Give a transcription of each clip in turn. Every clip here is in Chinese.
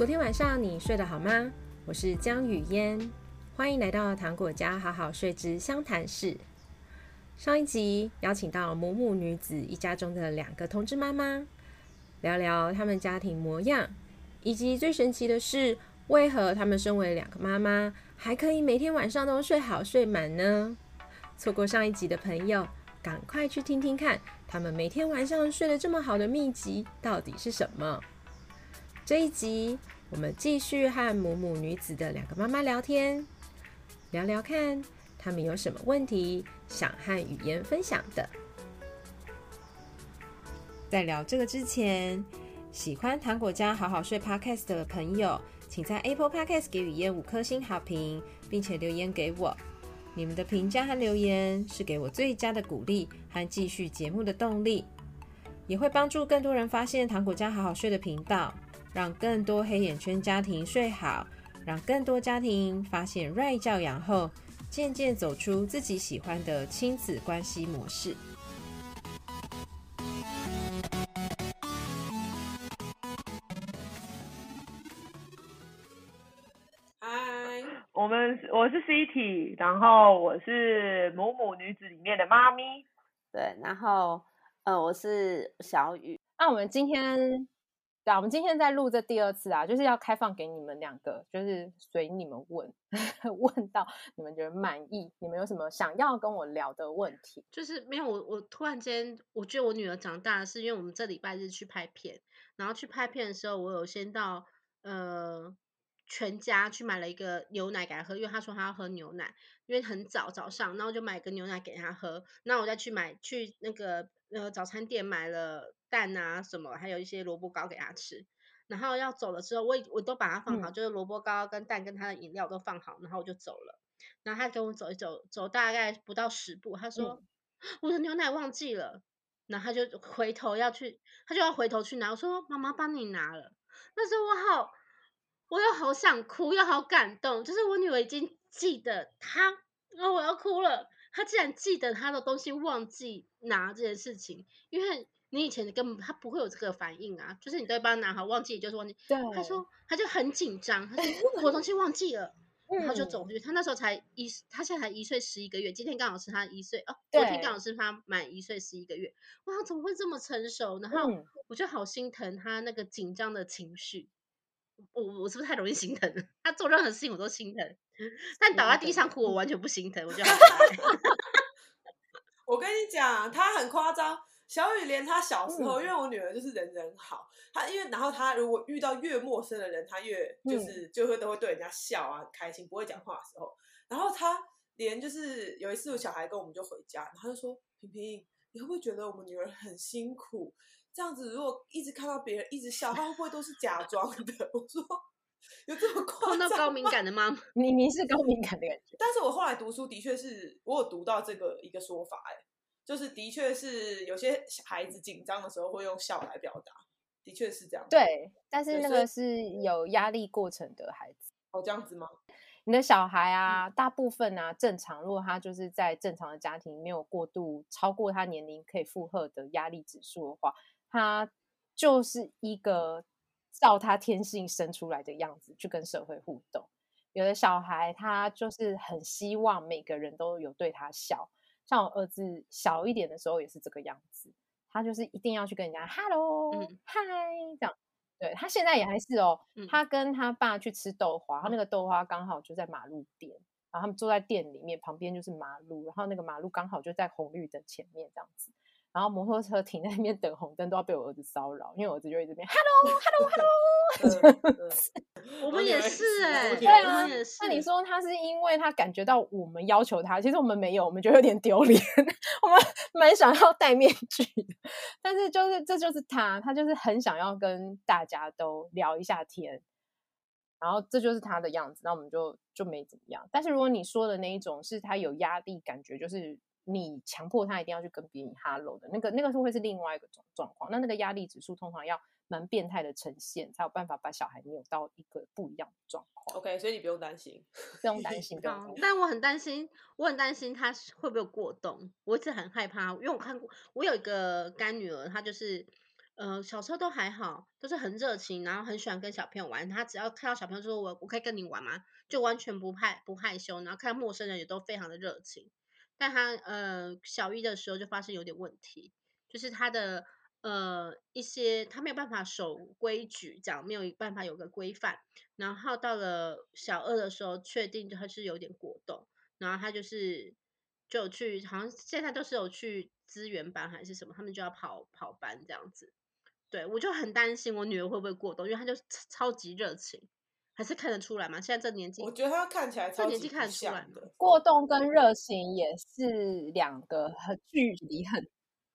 昨天晚上你睡得好吗？我是江雨嫣，欢迎来到糖果家好好睡之湘潭市。上一集邀请到母母女子一家中的两个同志妈妈，聊聊他们家庭模样，以及最神奇的是，为何他们身为两个妈妈，还可以每天晚上都睡好睡满呢？错过上一集的朋友，赶快去听听看，他们每天晚上睡得这么好的秘籍到底是什么？这一集，我们继续和母母女子的两个妈妈聊天，聊聊看他们有什么问题想和语嫣分享的。在聊这个之前，喜欢糖果家好好睡 Podcast 的朋友，请在 Apple Podcast 给语嫣五颗星好评，并且留言给我。你们的评价和留言是给我最佳的鼓励和继续节目的动力，也会帮助更多人发现糖果家好好睡的频道。让更多黑眼圈家庭睡好，让更多家庭发现 Right 教养后，渐渐走出自己喜欢的亲子关系模式。嗨，我们我是 City，然后我是母母女子里面的妈咪，对，然后呃，我是小雨。那我们今天。对啊，我们今天在录这第二次啊，就是要开放给你们两个，就是随你们问，问到你们觉得满意，你们有什么想要跟我聊的问题？就是没有我，我突然间我觉得我女儿长大，是因为我们这礼拜日去拍片，然后去拍片的时候，我有先到呃全家去买了一个牛奶给她喝，因为她说她要喝牛奶，因为很早早上，然后就买个牛奶给她喝，那我再去买去那个呃早餐店买了。蛋啊什么，还有一些萝卜糕给他吃，然后要走了之后，我我都把它放好，嗯、就是萝卜糕跟蛋跟他的饮料都放好，然后我就走了。然后他跟我走一走，走大概不到十步，他说、嗯、我的牛奶忘记了，然后他就回头要去，他就要回头去拿，我说妈妈帮你拿了。那时候我好，我又好想哭，又好感动，就是我女儿已经记得她，然后我要哭了，她竟然记得她的东西忘记拿这件事情，因为。你以前根本他不会有这个反应啊，就是你都会帮他拿好，忘记就是忘记。对。他说他就很紧张，他说 我东西忘记了，然后就走回去。他那时候才一，他现在才一岁十一个月，今天刚好是他一岁哦，昨天刚好是他满一岁十一个月。哇，怎么会这么成熟？然后我就好心疼他那个紧张的情绪。我我是不是太容易心疼？他做任何事情我都心疼，但倒在地上哭我完全不心疼，我觉得好 我跟你讲，他很夸张。小雨连她小时候，嗯、因为我女儿就是人人好，她因为然后她如果遇到越陌生的人，她越就是、嗯、就会都会对人家笑啊，开心不会讲话的时候，然后她连就是有一次我小孩跟我们就回家，然后她就说平平，你会不会觉得我们女儿很辛苦？这样子如果一直看到别人一直笑，她会不会都是假装的？我说有这么夸张？碰到高敏感的妈妈，你你是高敏感的感觉，但是我后来读书的确是我有读到这个一个说法、欸，哎。就是的确是有些孩子紧张的时候会用笑来表达，的确是这样。对，但是那个是有压力过程的孩子。哦，这样子吗？你的小孩啊，嗯、大部分啊正常，如果他就是在正常的家庭，没有过度超过他年龄可以负荷的压力指数的话，他就是一个照他天性生出来的样子去跟社会互动。有的小孩他就是很希望每个人都有对他笑。像我儿子小一点的时候也是这个样子，他就是一定要去跟人家 hello、嗯、hi 这样。对，他现在也还是哦，嗯、他跟他爸去吃豆花，他那个豆花刚好就在马路边，然后他们坐在店里面，旁边就是马路，然后那个马路刚好就在红绿灯前面这样子。然后摩托车停在那边等红灯，都要被我儿子骚扰，因为我儿子就会这边 “hello，hello，hello”。我们也是哎、欸，对啊，那你说他是因为他感觉到我们要求他，其实我们没有，我们觉得有点丢脸，我们蛮想要戴面具的。但是就是这就是他，他就是很想要跟大家都聊一下天，然后这就是他的样子，那我们就就没怎么样。但是如果你说的那一种是他有压力，感觉就是。你强迫他一定要去跟别人 hello 的那个，那个是会是另外一个状状况。那那个压力指数通常要蛮变态的呈现，才有办法把小孩扭到一个不一样的状况。OK，所以你不用担心，不用担心。但我很担心，我很担心他会不会过动。我一直很害怕，因为我看过，我有一个干女儿，她就是呃，小时候都还好，都是很热情，然后很喜欢跟小朋友玩。他只要看到小朋友说我我可以跟你玩吗？就完全不害不害羞，然后看到陌生人也都非常的热情。但他呃小一的时候就发现有点问题，就是他的呃一些他没有办法守规矩，讲没有办法有个规范。然后到了小二的时候，确定他是有点过动，然后他就是就去，好像现在都是有去资源班还是什么，他们就要跑跑班这样子。对，我就很担心我女儿会不会过动，因为她就超级热情。还是看得出来吗？现在这年纪，我觉得他看起来这年纪看得出来的。过动跟热情也是两个很距离很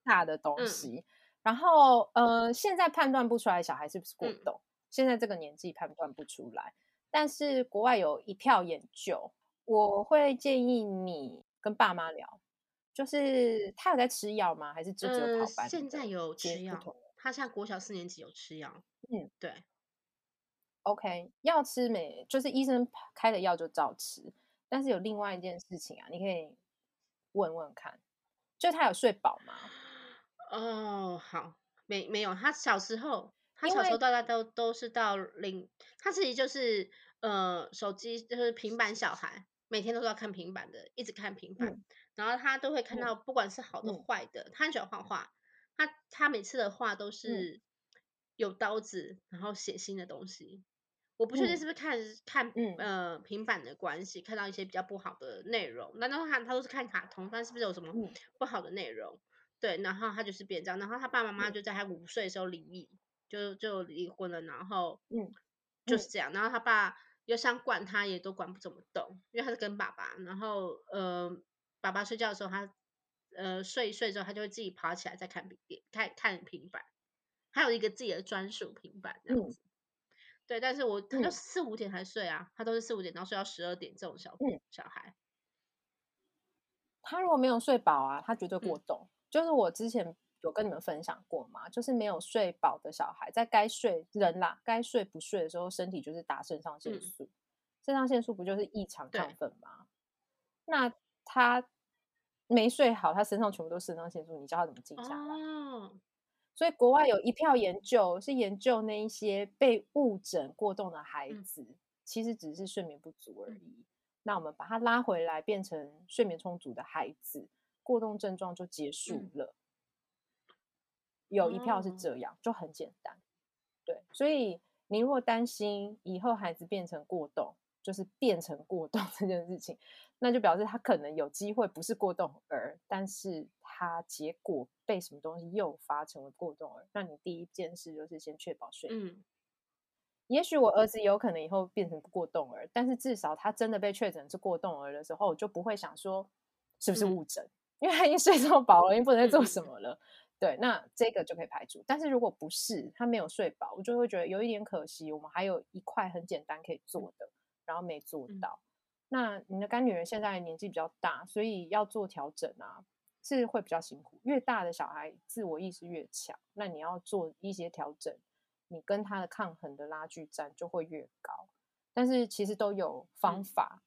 大的东西。嗯、然后，呃，现在判断不出来小孩是不是过动，嗯、现在这个年纪判断不出来。但是国外有一票研究，我会建议你跟爸妈聊，就是他有在吃药吗？还是只有跑班、呃？现在有吃药，他现在国小四年级有吃药。嗯，对。OK，药吃没？就是医生开的药就照吃。但是有另外一件事情啊，你可以问问看，就他有睡饱吗？哦，好，没没有。他小时候，他小时候大概都都是到零，他自己就是呃手机就是平板小孩，每天都是要看平板的，一直看平板，嗯、然后他都会看到不管是好的坏的，嗯、他很喜欢画画，他他每次的画都是有刀子，然后血腥的东西。我不确定是不是看、嗯、看呃平板的关系，看到一些比较不好的内容。难道他他都是看卡通，但是不是有什么不好的内容？嗯、对，然后他就是变这样。然后他爸爸妈妈就在他五岁的时候离异，就就离婚了。然后嗯，就是这样。然后他爸又想管他，也都管不怎么动，因为他是跟爸爸。然后呃，爸爸睡觉的时候，他呃睡一睡之后，他就会自己爬起来再看平看看平板，还有一个自己的专属平板这样子。嗯对，但是我他就四五点才睡啊，嗯、他都是四五点，然后睡到十二点这种小、嗯、小孩，他如果没有睡饱啊，他绝对过动。嗯、就是我之前有跟你们分享过嘛，就是没有睡饱的小孩，在该睡人啦，该睡不睡的时候，身体就是打肾上腺素，嗯、肾上腺素不就是异常亢奋吗？那他没睡好，他身上全部都是肾上腺素，你叫他怎么静下来？哦所以国外有一票研究是研究那一些被误诊过动的孩子，嗯、其实只是睡眠不足而已。嗯、那我们把他拉回来，变成睡眠充足的孩子，过动症状就结束了。嗯、有一票是这样，就很简单。对，所以你如果担心以后孩子变成过动，就是变成过动 这件事情，那就表示他可能有机会不是过动儿，但是。他结果被什么东西诱发成为过动儿？那你第一件事就是先确保睡眠。嗯，也许我儿子有可能以后变成过动儿，但是至少他真的被确诊是过动儿的时候，我就不会想说是不是误诊，嗯、因为他已经睡这么饱了，已经不能再做什么了。嗯、对，那这个就可以排除。但是如果不是他没有睡饱，我就会觉得有一点可惜。我们还有一块很简单可以做的，然后没做到。嗯、那你的干女儿现在年纪比较大，所以要做调整啊。是会比较辛苦，越大的小孩自我意识越强，那你要做一些调整，你跟他的抗衡的拉锯战就会越高。但是其实都有方法，嗯、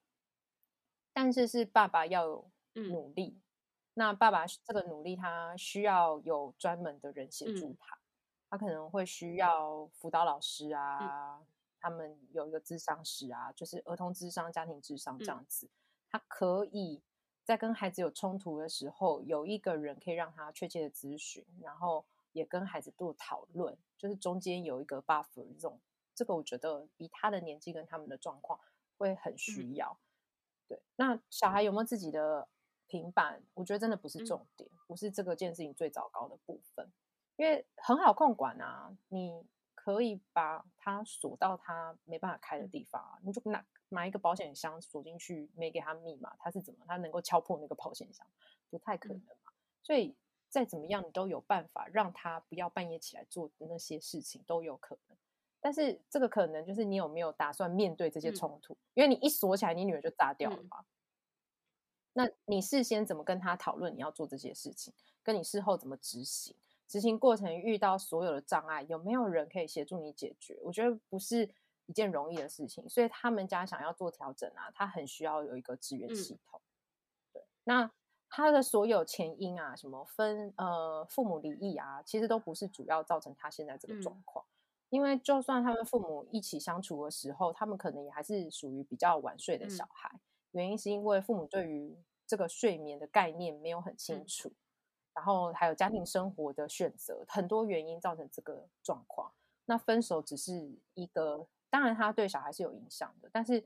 但是是爸爸要有努力。嗯、那爸爸这个努力，他需要有专门的人协助他，嗯、他可能会需要辅导老师啊，嗯、他们有一个智商师啊，就是儿童智商、家庭智商这样子，嗯、他可以。在跟孩子有冲突的时候，有一个人可以让他确切的咨询，然后也跟孩子做讨论，就是中间有一个 buffer 这种，这个我觉得以他的年纪跟他们的状况会很需要。嗯、对，那小孩有没有自己的平板？我觉得真的不是重点，不是这个件事情最糟糕的部分，因为很好控管啊，你可以把它锁到他没办法开的地方啊，你就拿。买一个保险箱锁进去，没给他密码，他是怎么他能够敲破那个保险箱？不太可能嘛。所以再怎么样，你都有办法让他不要半夜起来做那些事情，都有可能。但是这个可能就是你有没有打算面对这些冲突？嗯、因为你一锁起来，你女儿就炸掉了嘛。嗯、那你事先怎么跟他讨论你要做这些事情？跟你事后怎么执行？执行过程遇到所有的障碍，有没有人可以协助你解决？我觉得不是。一件容易的事情，所以他们家想要做调整啊，他很需要有一个支援系统。嗯、对，那他的所有前因啊，什么分呃父母离异啊，其实都不是主要造成他现在这个状况。嗯、因为就算他们父母一起相处的时候，他们可能也还是属于比较晚睡的小孩。嗯、原因是因为父母对于这个睡眠的概念没有很清楚，嗯、然后还有家庭生活的选择，很多原因造成这个状况。那分手只是一个，当然他对小孩是有影响的，但是。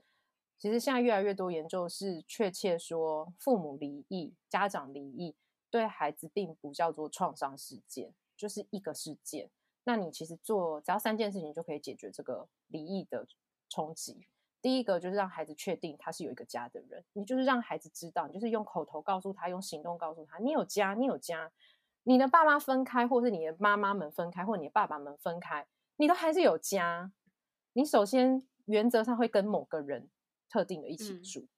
其实现在越来越多研究是确切说，父母离异、家长离异对孩子并不叫做创伤事件，就是一个事件。那你其实做只要三件事情就可以解决这个离异的冲击。第一个就是让孩子确定他是有一个家的人，你就是让孩子知道，你就是用口头告诉他，用行动告诉他，你有家，你有家。你的爸妈分开，或是你的妈妈们分开，或你的爸爸们分开，你都还是有家。你首先原则上会跟某个人。特定的一起住，嗯、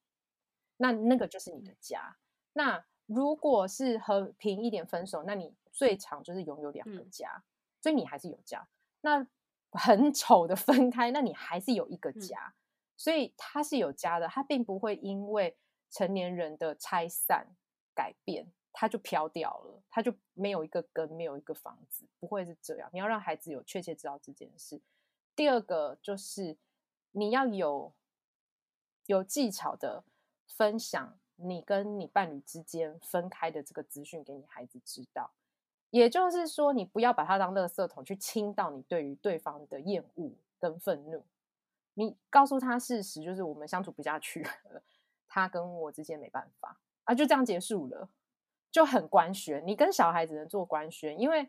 那那个就是你的家。那如果是和平一点分手，那你最长就是拥有两个家，嗯、所以你还是有家。那很丑的分开，那你还是有一个家，嗯、所以他是有家的。他并不会因为成年人的拆散改变，他就飘掉了，他就没有一个根，没有一个房子，不会是这样。你要让孩子有确切知道这件事。第二个就是你要有。有技巧的分享你跟你伴侣之间分开的这个资讯给你孩子知道，也就是说，你不要把他当垃圾桶去倾倒你对于对方的厌恶跟愤怒。你告诉他事实，就是我们相处不下去了，他跟我之间没办法啊，就这样结束了，就很官宣。你跟小孩子能做官宣，因为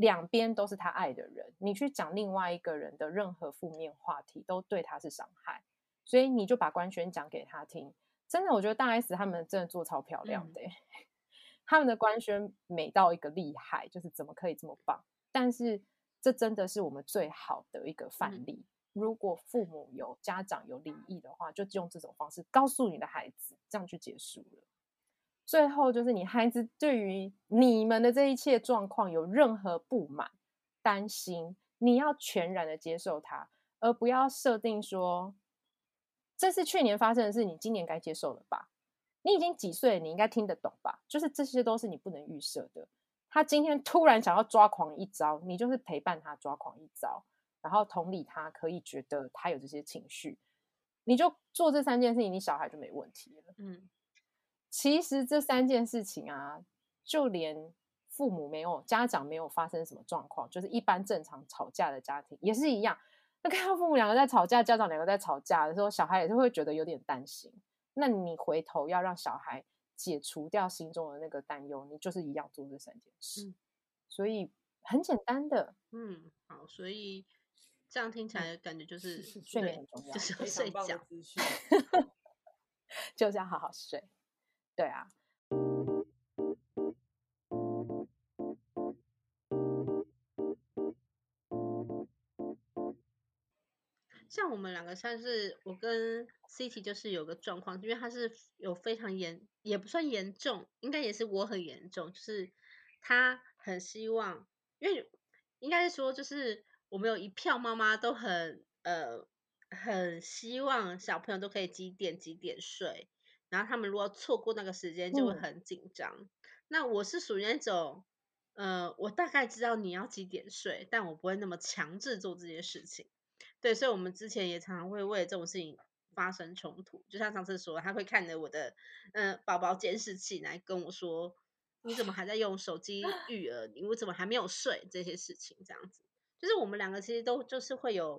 两边都是他爱的人，你去讲另外一个人的任何负面话题，都对他是伤害。所以你就把官宣讲给他听，真的，我觉得大 S 他们真的做超漂亮的，嗯、他们的官宣美到一个厉害，就是怎么可以这么棒？但是这真的是我们最好的一个范例。嗯、如果父母有家长有离异的话，就用这种方式告诉你的孩子，这样就结束了。最后就是你孩子对于你们的这一切状况有任何不满、担心，你要全然的接受他，而不要设定说。这是去年发生的事，你今年该接受了吧？你已经几岁？你应该听得懂吧？就是这些都是你不能预设的。他今天突然想要抓狂一招，你就是陪伴他抓狂一招，然后同理他，可以觉得他有这些情绪，你就做这三件事情，你小孩就没问题了。嗯，其实这三件事情啊，就连父母没有、家长没有发生什么状况，就是一般正常吵架的家庭也是一样。那看到父母两个在吵架，家长两个在吵架的时候，小孩也是会觉得有点担心。那你回头要让小孩解除掉心中的那个担忧，你就是一样做这三件事。嗯、所以很简单的，嗯，好，所以这样听起来感觉就是、嗯、睡眠很重要，就是睡觉，就是要好好睡。对啊。像我们两个算是我跟 City 就是有个状况，因为他是有非常严，也不算严重，应该也是我很严重，就是他很希望，因为应该是说，就是我们有一票妈妈都很呃很希望小朋友都可以几点几点睡，然后他们如果错过那个时间就会很紧张。嗯、那我是属于那种，呃，我大概知道你要几点睡，但我不会那么强制做这些事情。对，所以，我们之前也常常会为这种事情发生冲突。就像上次说，他会看着我的嗯宝宝监视器来跟我说：“你怎么还在用手机 育儿？你为什么还没有睡？”这些事情这样子，就是我们两个其实都就是会有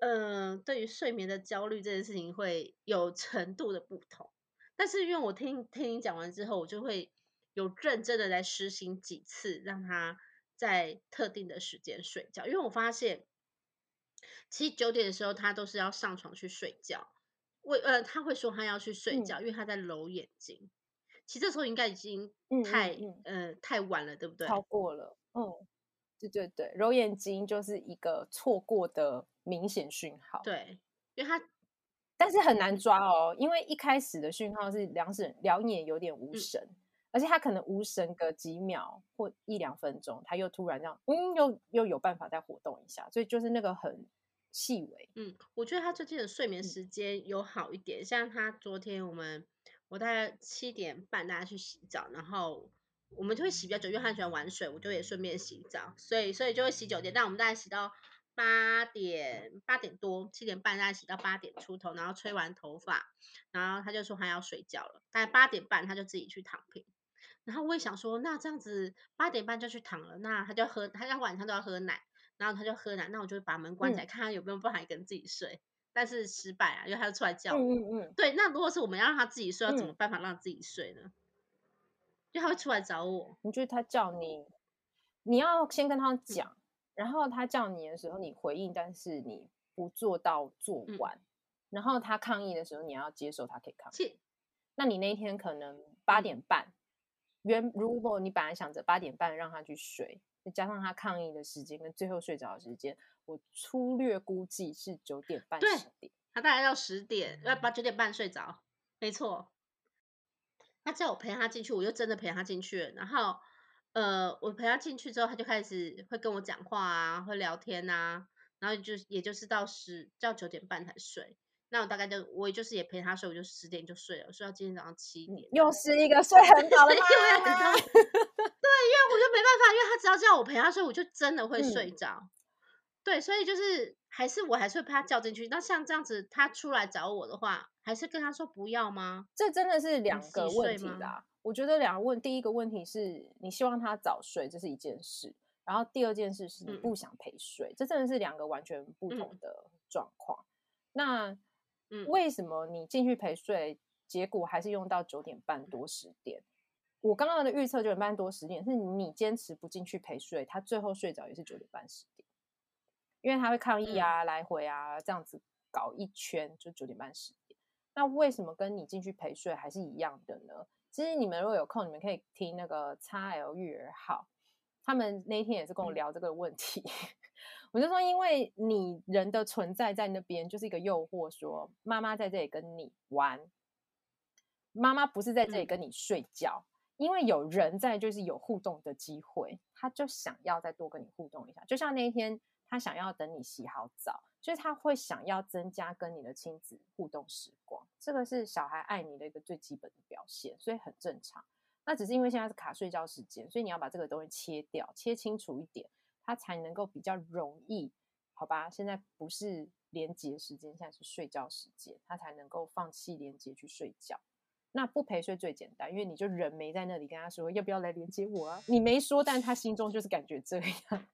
嗯呃，对于睡眠的焦虑这件事情会有程度的不同。但是因为我听听你讲完之后，我就会有认真的来实行几次，让他在特定的时间睡觉，因为我发现。其实九点的时候，他都是要上床去睡觉。为呃，他会说他要去睡觉，嗯、因为他在揉眼睛。其实这时候应该已经太嗯，嗯，嗯呃太晚了，对不对？超过了，嗯，对对对，揉眼睛就是一个错过的明显讯号。对，因为他但是很难抓哦，因为一开始的讯号是两神两眼有点无神，嗯、而且他可能无神个几秒或一两分钟，他又突然这样，嗯，又又有办法再活动一下，所以就是那个很。细微，嗯，我觉得他最近的睡眠时间有好一点，嗯、像他昨天我们我大概七点半大家去洗澡，然后我们就会洗比较久，因为他喜欢玩水，我就也顺便洗澡，所以所以就会洗九点，但我们大概洗到八点八点多，七点半大概洗到八点出头，然后吹完头发，然后他就说他要睡觉了，大概八点半他就自己去躺平，然后我也想说，那这样子八点半就去躺了，那他就喝，他要晚上都要喝奶，然后他就喝奶，那我就把门关起来，嗯、看他有没有办法一个人自己睡。但是失败啊，因为他要出来叫我。嗯嗯，对，那如果是我们要让他自己睡，要怎么办法让自己睡呢？因为他会出来找我。你觉得他叫你，你要先跟他讲，嗯、然后他叫你的时候你回应，但是你不做到做完，嗯、然后他抗议的时候你要接受他可以抗议。那你那一天可能八点半，原如果你本来想着八点半让他去睡，再加上他抗议的时间跟最后睡着的时间。我粗略估计是九点半十点，对，他大概到十点，要把九点半睡着，没错。他叫我陪他进去，我就真的陪他进去了。然后，呃，我陪他进去之后，他就开始会跟我讲话啊，会聊天啊。然后就也就是到十，到九点半才睡。那我大概就我也就是也陪他睡，我就十点就睡了，睡到今天早上七点。又是一个睡很早的妈妈。对，因为我就没办法，因为他只要叫我陪他睡，我就真的会睡着。嗯对，所以就是还是我还是会把他叫进去。那像这样子，他出来找我的话，还是跟他说不要吗？这真的是两个问题啦。我觉得两个问，第一个问题是你希望他早睡，这是一件事。然后第二件事是你不想陪睡，嗯、这真的是两个完全不同的状况。嗯、那为什么你进去陪睡，结果还是用到九点半多十点？我刚刚的预测九点半多十点，是你坚持不进去陪睡，他最后睡着也是九点半十点。因为他会抗议啊，嗯、来回啊，这样子搞一圈就九点半十点。那为什么跟你进去陪睡还是一样的呢？其实你们如果有空，你们可以听那个 XL 育儿号，他们那一天也是跟我聊这个问题。嗯、我就说，因为你人的存在在那边就是一个诱惑，说妈妈在这里跟你玩，妈妈不是在这里跟你睡觉。嗯、因为有人在，就是有互动的机会，他就想要再多跟你互动一下。就像那一天。他想要等你洗好澡，就是他会想要增加跟你的亲子互动时光，这个是小孩爱你的一个最基本的表现，所以很正常。那只是因为现在是卡睡觉时间，所以你要把这个东西切掉，切清楚一点，他才能够比较容易，好吧？现在不是连接时间，现在是睡觉时间，他才能够放弃连接去睡觉。那不陪睡最简单，因为你就人没在那里跟他说要不要来连接我啊，你没说，但他心中就是感觉这样。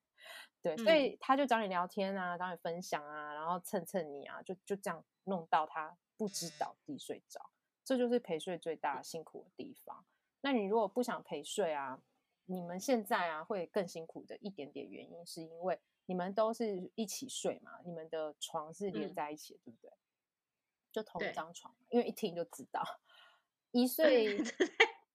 对，所以他就找你聊天啊，找你分享啊，然后蹭蹭你啊，就就这样弄到他不知倒地睡着，这就是陪睡最大辛苦的地方。那你如果不想陪睡啊，你们现在啊会更辛苦的一点点原因，是因为你们都是一起睡嘛，你们的床是连在一起的，嗯、对不对？就同一张床，因为一听就知道，一岁，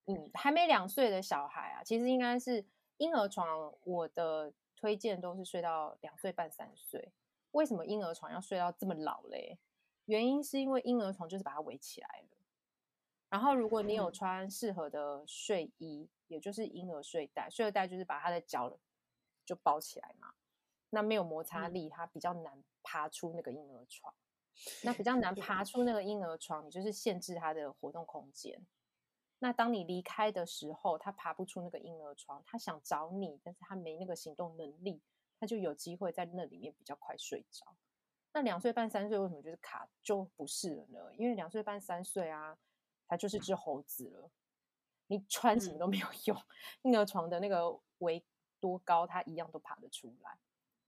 嗯，还没两岁的小孩啊，其实应该是婴儿床，我的。推荐都是睡到两岁半三岁，为什么婴儿床要睡到这么老嘞？原因是因为婴儿床就是把它围起来了，然后如果你有穿适合的睡衣，也就是婴儿睡袋，睡袋就是把他的脚就包起来嘛，那没有摩擦力，它比较难爬出那个婴儿床，那比较 难爬出那个婴儿床，你就是限制他的活动空间。那当你离开的时候，他爬不出那个婴儿床，他想找你，但是他没那个行动能力，他就有机会在那里面比较快睡着。那两岁半三岁为什么就是卡就不是了呢？因为两岁半三岁啊，他就是只猴子了，你穿什么都没有用，婴儿床的那个围多高，他一样都爬得出来。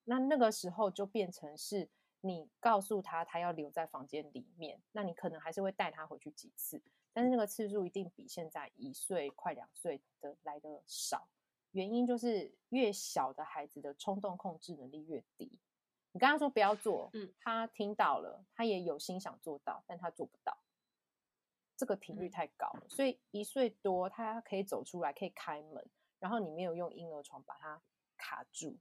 那那个时候就变成是你告诉他，他要留在房间里面，那你可能还是会带他回去几次。但是那个次数一定比现在一岁快两岁的来的少，原因就是越小的孩子的冲动控制能力越低。你跟他说不要做，嗯，他听到了，他也有心想做到，但他做不到，这个频率太高了。所以一岁多他可以走出来，可以开门，然后你没有用婴儿床把他卡住，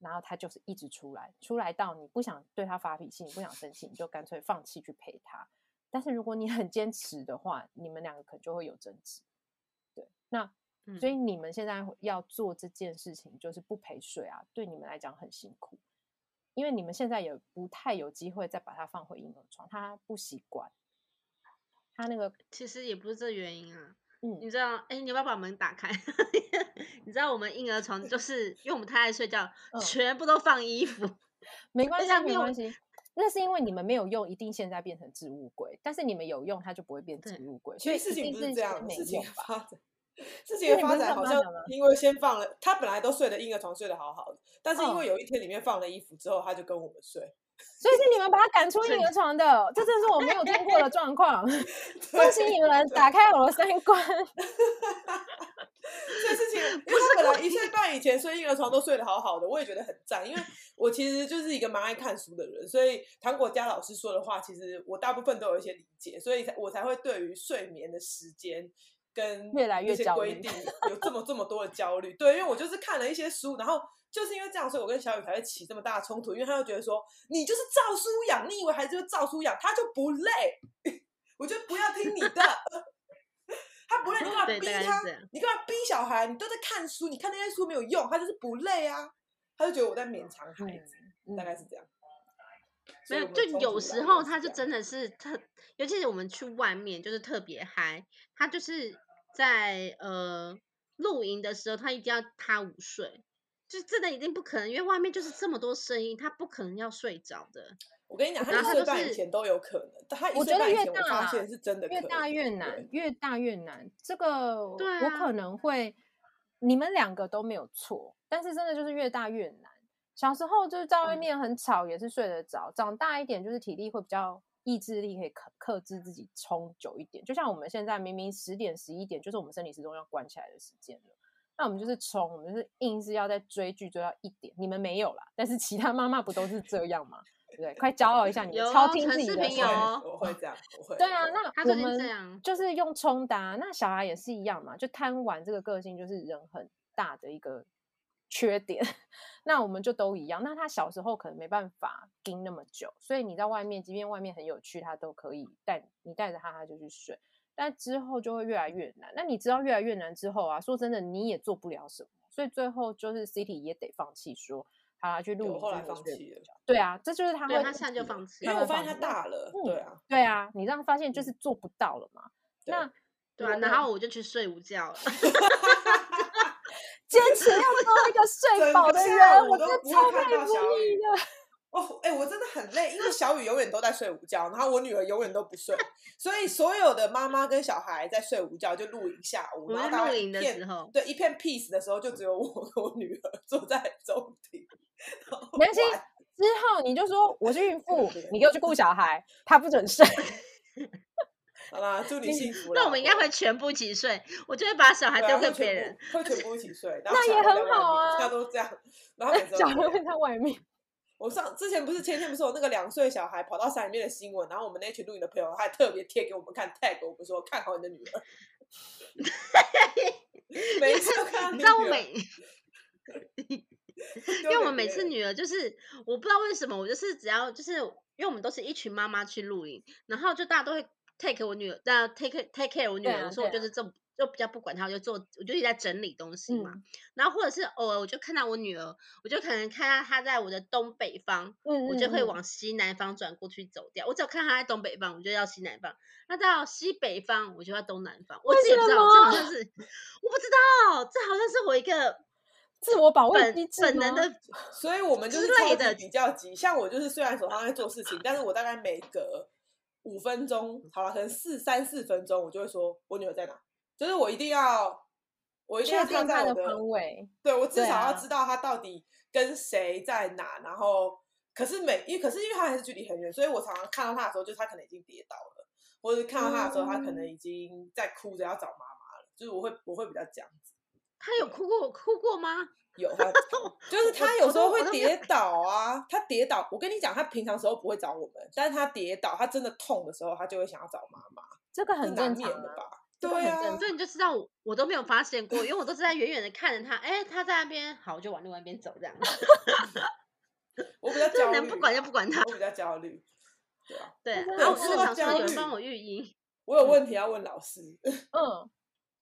然后他就是一直出来，出来到你不想对他发脾气，你不想生气，你就干脆放弃去陪他。但是如果你很坚持的话，你们两个可能就会有争执。对，那所以你们现在要做这件事情，就是不陪睡啊，对你们来讲很辛苦，因为你们现在也不太有机会再把它放回婴儿床，他不习惯，他那个其实也不是这原因啊。嗯，你知道，哎，你要不要把门打开？你知道我们婴儿床就是因为我们太爱睡觉，嗯、全部都放衣服。没关系，没关系。那是因为你们没有用，一定现在变成置物柜。但是你们有用，它就不会变置物柜。所以事情不是这样，事情发展，事情的发展好像因为先放了，他本来都睡的婴儿床睡得好好的，但是因为有一天里面放了衣服之后，他就跟我们睡。所以是你们把他赶出婴儿床的，这真是我没有听过的状况。恭喜你们打开我的三观。这事情，因为他本来一岁半以前睡婴儿床都睡得好好的，我也觉得很赞。因为我其实就是一个蛮爱看书的人，所以糖果家老师说的话，其实我大部分都有一些理解，所以才我才会对于睡眠的时间跟越来越规定有这么这么多的焦虑。对，因为我就是看了一些书，然后。就是因为这样，所以我跟小雨才会起这么大的冲突。因为他就觉得说，你就是照书养，你以为孩子就照书养，他就不累。我就不要听你的，他不累，你干嘛逼他？你干嘛逼小孩？你都在看书，你看那些书没有用，他就是不累啊。他就觉得我在勉强孩子，大概是这样。没有，就有时候他就真的是特，尤其是我们去外面就是特别嗨，他就是在呃露营的时候，他一定要他午睡。就真的已经不可能，因为外面就是这么多声音，他不可能要睡着的。我跟你讲，他一岁半以前都有可能。他一岁半以前，我发现是真的，越大越难，越大越难。这个我可能会，你们两个都没有错，但是真的就是越大越难。小时候就是在外面很吵，也是睡得着。长大一点就是体力会比较，意志力可以克克制自己冲久一点。就像我们现在明明十点十一点就是我们生理时钟要关起来的时间了。那我们就是冲，我们就是硬是要在追剧追到一点，你们没有啦，但是其他妈妈不都是这样吗？对不对？快骄傲一下你，你超听自己的话。我会这样，我会。对啊，那我们就是用冲的啊。那小孩也是一样嘛，就贪玩这个个性就是人很大的一个缺点。那我们就都一样。那他小时候可能没办法盯那么久，所以你在外面，即便外面很有趣，他都可以带你带着他，他就去睡。但之后就会越来越难。那你知道越来越难之后啊，说真的你也做不了什么，所以最后就是 City 也得放弃，说好去录。后来放弃了。对啊，这就是他会。他现在就放弃，因为我发现他大了。对啊，对啊，你让他发现就是做不到了嘛。那对啊，然后我就去睡午觉了。坚持要做一个睡饱的人，我真的超佩服你的。哦，哎、欸，我真的很累，因为小雨永远都在睡午觉，然后我女儿永远都不睡，所以所有的妈妈跟小孩在睡午觉就露营下午，然后露营的时候，对，一片 peace 的时候，就只有我跟我女儿坐在中庭。没关系，之后你就说我是孕妇，你给我去顾小孩，他不准睡。好啦，祝你幸福。那我们应该会全部一起睡，我就会把小孩丢给别人，会全部一起睡。那也很好啊，大家都这样，然后 小孩会在外面。我上之前不是前天不是有那个两岁小孩跑到山里面的新闻，然后我们那群录影的朋友他还特别贴给我们看，tag 我们说看好你的女儿。每一次你知道我每，因为我们每次女儿就是我不知道为什么，我就是只要就是因为我们都是一群妈妈去录影，然后就大家都会 take 我女儿，那 take take care 我女儿，说我就是这么。就比较不管他，我就做，我就一直在整理东西嘛。嗯、然后或者是偶尔我就看到我女儿，我就可能看到她在我的东北方，嗯嗯嗯，我就会往西南方转过去走掉。我只要看到她在东北方，我就要西南方；那到西北方，我就要东南方。我自己也不知道，这好像 是我不知道，这好像是我一个自我保卫机制本能的。所以我们就是超级比较急。像我就是虽然手上在做事情，但是我大概每隔五分钟，好了，可能四三四分钟，我就会说我女儿在哪。就是我一定要，我一定要看在我的方位，对，我至少要知道他到底跟谁在哪。啊、然后，可是每因为可是因为他还是距离很远，所以我常常看到他的时候，就是他可能已经跌倒了，或者看到他的时候，他可能已经在哭着要找妈妈了。嗯、就是我会我会比较这样子。他有哭过哭过吗？有，他就是他有时候会跌倒啊。他跌倒，我跟你讲，他平常时候不会找我们，但是他跌倒，他真的痛的时候，他就会想要找妈妈。这个很正常的吧？对啊，所以你就知道我，我都没有发现过，因为我都是在远远的看着他，哎，他在那边，好，我就往另外一边走这样。我比较 焦虑，能不管就不管他。我比较焦虑，对啊，对。然后我真的想说，有人帮我育婴。我有问题要问老师。嗯，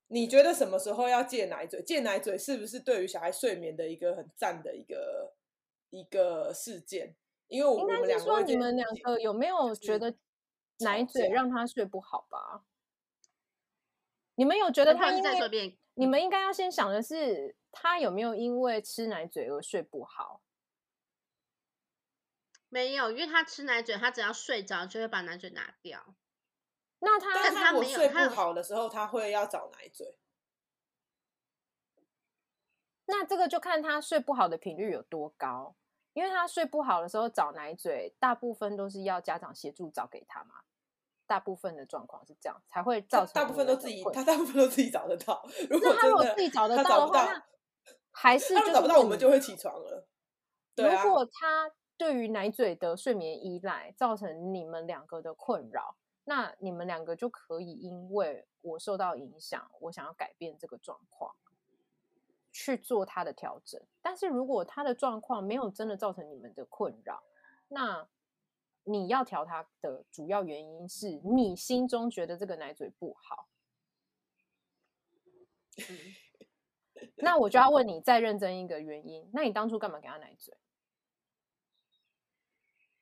你觉得什么时候要戒奶嘴？戒奶嘴是不是对于小孩睡眠的一个很赞的一个一个事件？因为我们两个，说你们两个有没有觉得奶嘴让他睡不好吧？你们有觉得他因为？你们应该要先想的是，他有没有因为吃奶嘴而睡不好？没有，因为他吃奶嘴，他只要睡着就会把奶嘴拿掉。那他，但他没有睡不好的时候，他会要找奶嘴。那这个就看他睡不好的频率有多高，因为他睡不好的时候找奶嘴，大部分都是要家长协助找给他嘛。大部分的状况是这样，才会造成大部分都自己，他大部分都自己找得到。如果他如果自己找得到的话，还是就找不到，我们就会起床了。如果他对于奶嘴的睡眠依赖造成你们两个的困扰，那你们两个就可以因为我受到影响，我想要改变这个状况，去做他的调整。但是如果他的状况没有真的造成你们的困扰，那。你要调它的主要原因是你心中觉得这个奶嘴不好，那我就要问你再认真一个原因，那你当初干嘛给他奶嘴？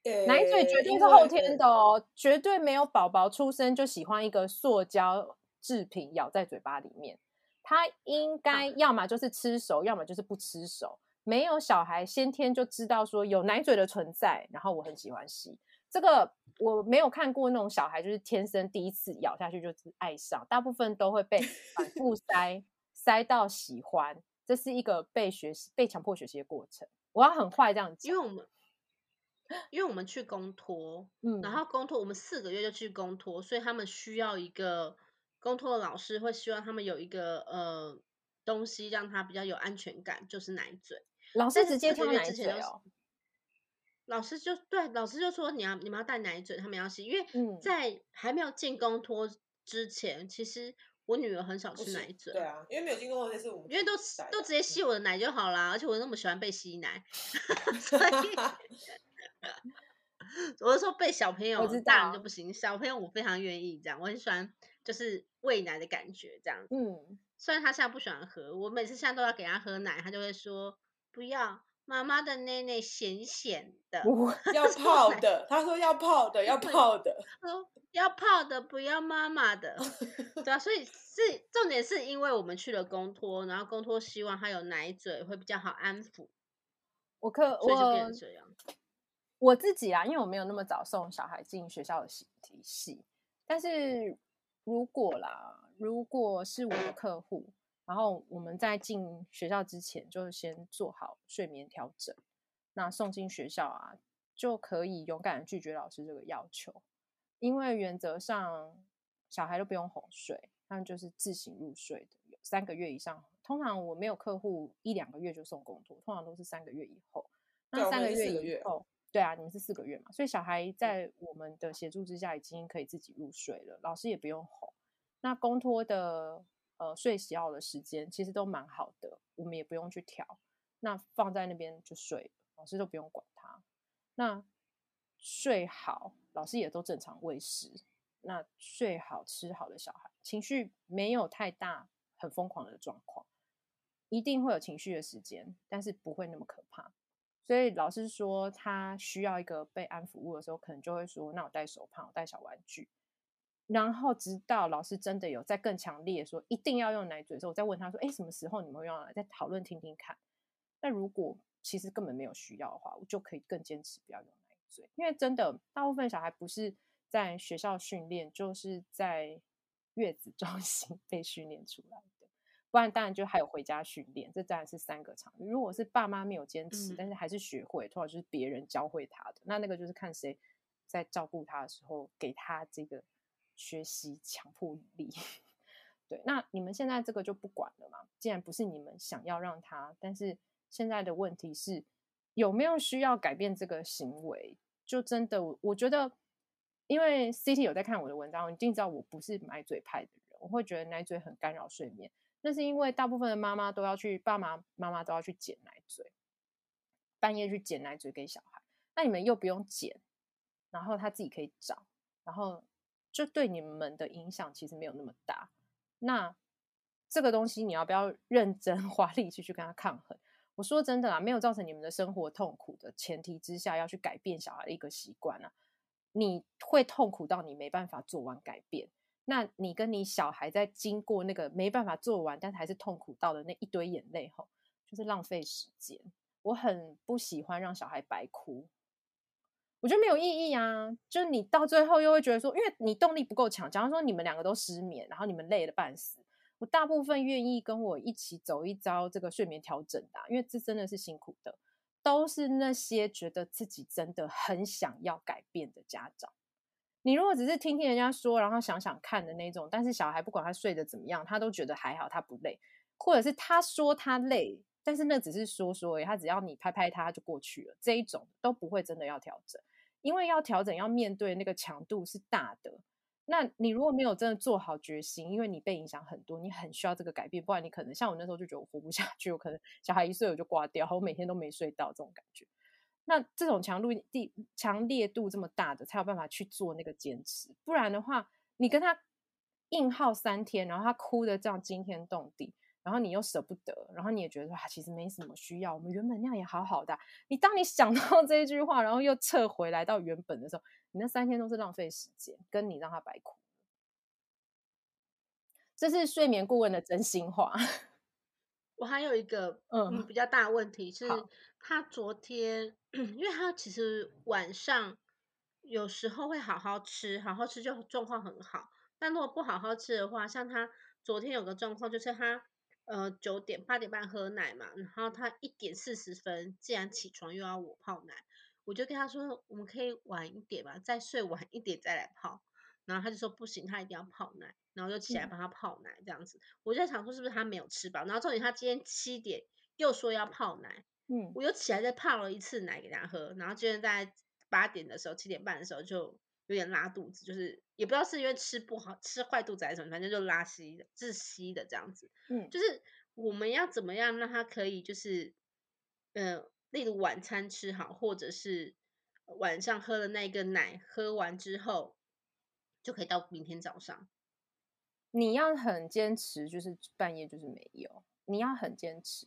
欸、奶嘴绝对是后天的哦，绝对没有宝宝出生就喜欢一个塑胶制品咬在嘴巴里面，他应该要么就是吃熟，要么就是不吃熟，没有小孩先天就知道说有奶嘴的存在，然后我很喜欢吸。这个我没有看过那种小孩，就是天生第一次咬下去就是爱上，大部分都会被反 复塞塞到喜欢，这是一个被学习、被强迫学习的过程。我要很坏这样子，因为我们因为我们去公托，嗯，然后公托我们四个月就去公托，所以他们需要一个公托的老师会希望他们有一个呃东西让他比较有安全感，就是奶嘴。老师直接挑奶嘴哦。老师就对，老师就说你要你们要带奶嘴，他们要吸，因为在还没有进公托之前，嗯、其实我女儿很少吃奶嘴。对啊，因为没有进公托，是我们因为都都直接吸我的奶就好啦，而且我那么喜欢被吸奶，所以我是说被小朋 友大人就不行，小朋友我非常愿意这样，我很喜欢就是喂奶的感觉这样。嗯，虽然他现在不喜欢喝，我每次现在都要给他喝奶，他就会说不要。妈妈的内内咸咸的，要泡的。他说要泡的，要泡的。要泡的，不要妈妈的。对啊，所以是重点是因为我们去了公托，然后公托希望他有奶嘴会比较好安抚。我可我我自己啊，因为我没有那么早送小孩进学校的体系，但是如果啦，如果是我的客户。然后我们在进学校之前，就先做好睡眠调整。那送进学校啊，就可以勇敢的拒绝老师这个要求，因为原则上小孩都不用哄睡，他们就是自行入睡的。有三个月以上，通常我没有客户一两个月就送公托，通常都是三个月以后。那三个月以后，对啊，你们是四个月嘛，所以小孩在我们的协助之下，已经可以自己入睡了，老师也不用哄。那公托的。呃，睡觉的时间其实都蛮好的，我们也不用去调，那放在那边就睡，老师都不用管他。那睡好，老师也都正常喂食。那睡好吃好的小孩，情绪没有太大很疯狂的状况，一定会有情绪的时间，但是不会那么可怕。所以老师说他需要一个被安抚物的时候，可能就会说，那我带手帕，我带小玩具。然后直到老师真的有在更强烈说一定要用奶嘴的时候，我再问他说：“哎，什么时候你们会用来再讨论听听看。”那如果其实根本没有需要的话，我就可以更坚持不要用奶嘴，因为真的大部分小孩不是在学校训练，就是在月子中心 被训练出来的。不然当然就还有回家训练，这当然是三个场。如果是爸妈没有坚持，但是还是学会，或者就是别人教会他的，那那个就是看谁在照顾他的时候给他这个。学习强迫力，对，那你们现在这个就不管了嘛？既然不是你们想要让他，但是现在的问题是有没有需要改变这个行为？就真的，我觉得，因为 CT 有在看我的文章，你一定知道我不是奶嘴派的人，我会觉得奶嘴很干扰睡眠。那是因为大部分的妈妈都要去，爸妈妈妈都要去捡奶嘴，半夜去捡奶嘴给小孩，那你们又不用捡，然后他自己可以找，然后。就对你们的影响其实没有那么大，那这个东西你要不要认真 花力气去跟他抗衡？我说真的啊，没有造成你们的生活痛苦的前提之下，要去改变小孩的一个习惯啊，你会痛苦到你没办法做完改变。那你跟你小孩在经过那个没办法做完，但还是痛苦到的那一堆眼泪后，就是浪费时间。我很不喜欢让小孩白哭，我觉得没有意义啊。就是你到最后又会觉得说，因为你动力不够强。假如说你们两个都失眠，然后你们累得半死，我大部分愿意跟我一起走一遭这个睡眠调整的啊，因为这真的是辛苦的，都是那些觉得自己真的很想要改变的家长。你如果只是听听人家说，然后想想看的那种，但是小孩不管他睡得怎么样，他都觉得还好，他不累，或者是他说他累，但是那只是说说而已，他只要你拍拍他就过去了，这一种都不会真的要调整，因为要调整要面对那个强度是大的。那你如果没有真的做好决心，因为你被影响很多，你很需要这个改变，不然你可能像我那时候就觉得我活不下去，我可能小孩一岁我就挂掉，我每天都没睡到这种感觉。那这种强度地强烈度这么大的，才有办法去做那个坚持。不然的话，你跟他硬耗三天，然后他哭得这样惊天动地，然后你又舍不得，然后你也觉得说啊，其实没什么需要，我们原本那样也好好的啊。你当你想到 这一句话，然后又撤回来到原本的时候，你那三天都是浪费时间，跟你让他白哭。这是睡眠顾问的真心话。我还有一个 嗯比较大的问题是，他昨天。因为他其实晚上有时候会好好吃，好好吃就状况很好。但如果不好好吃的话，像他昨天有个状况，就是他呃九点八点半喝奶嘛，然后他一点四十分竟然起床又要我泡奶，我就跟他说我们可以晚一点吧，再睡晚一点再来泡。然后他就说不行，他一定要泡奶，然后就起来帮他泡奶这样子。我就在想说是不是他没有吃饱？然后重点他今天七点又说要泡奶。嗯，我又起来再泡了一次奶给他喝，然后今天在八点的时候，七点半的时候就有点拉肚子，就是也不知道是因为吃不好，吃坏肚子还是什么，反正就拉稀的、窒息的这样子。嗯，就是我们要怎么样让他可以就是，呃，例如晚餐吃好，或者是晚上喝了那个奶，喝完之后就可以到明天早上。你要很坚持，就是半夜就是没有，你要很坚持。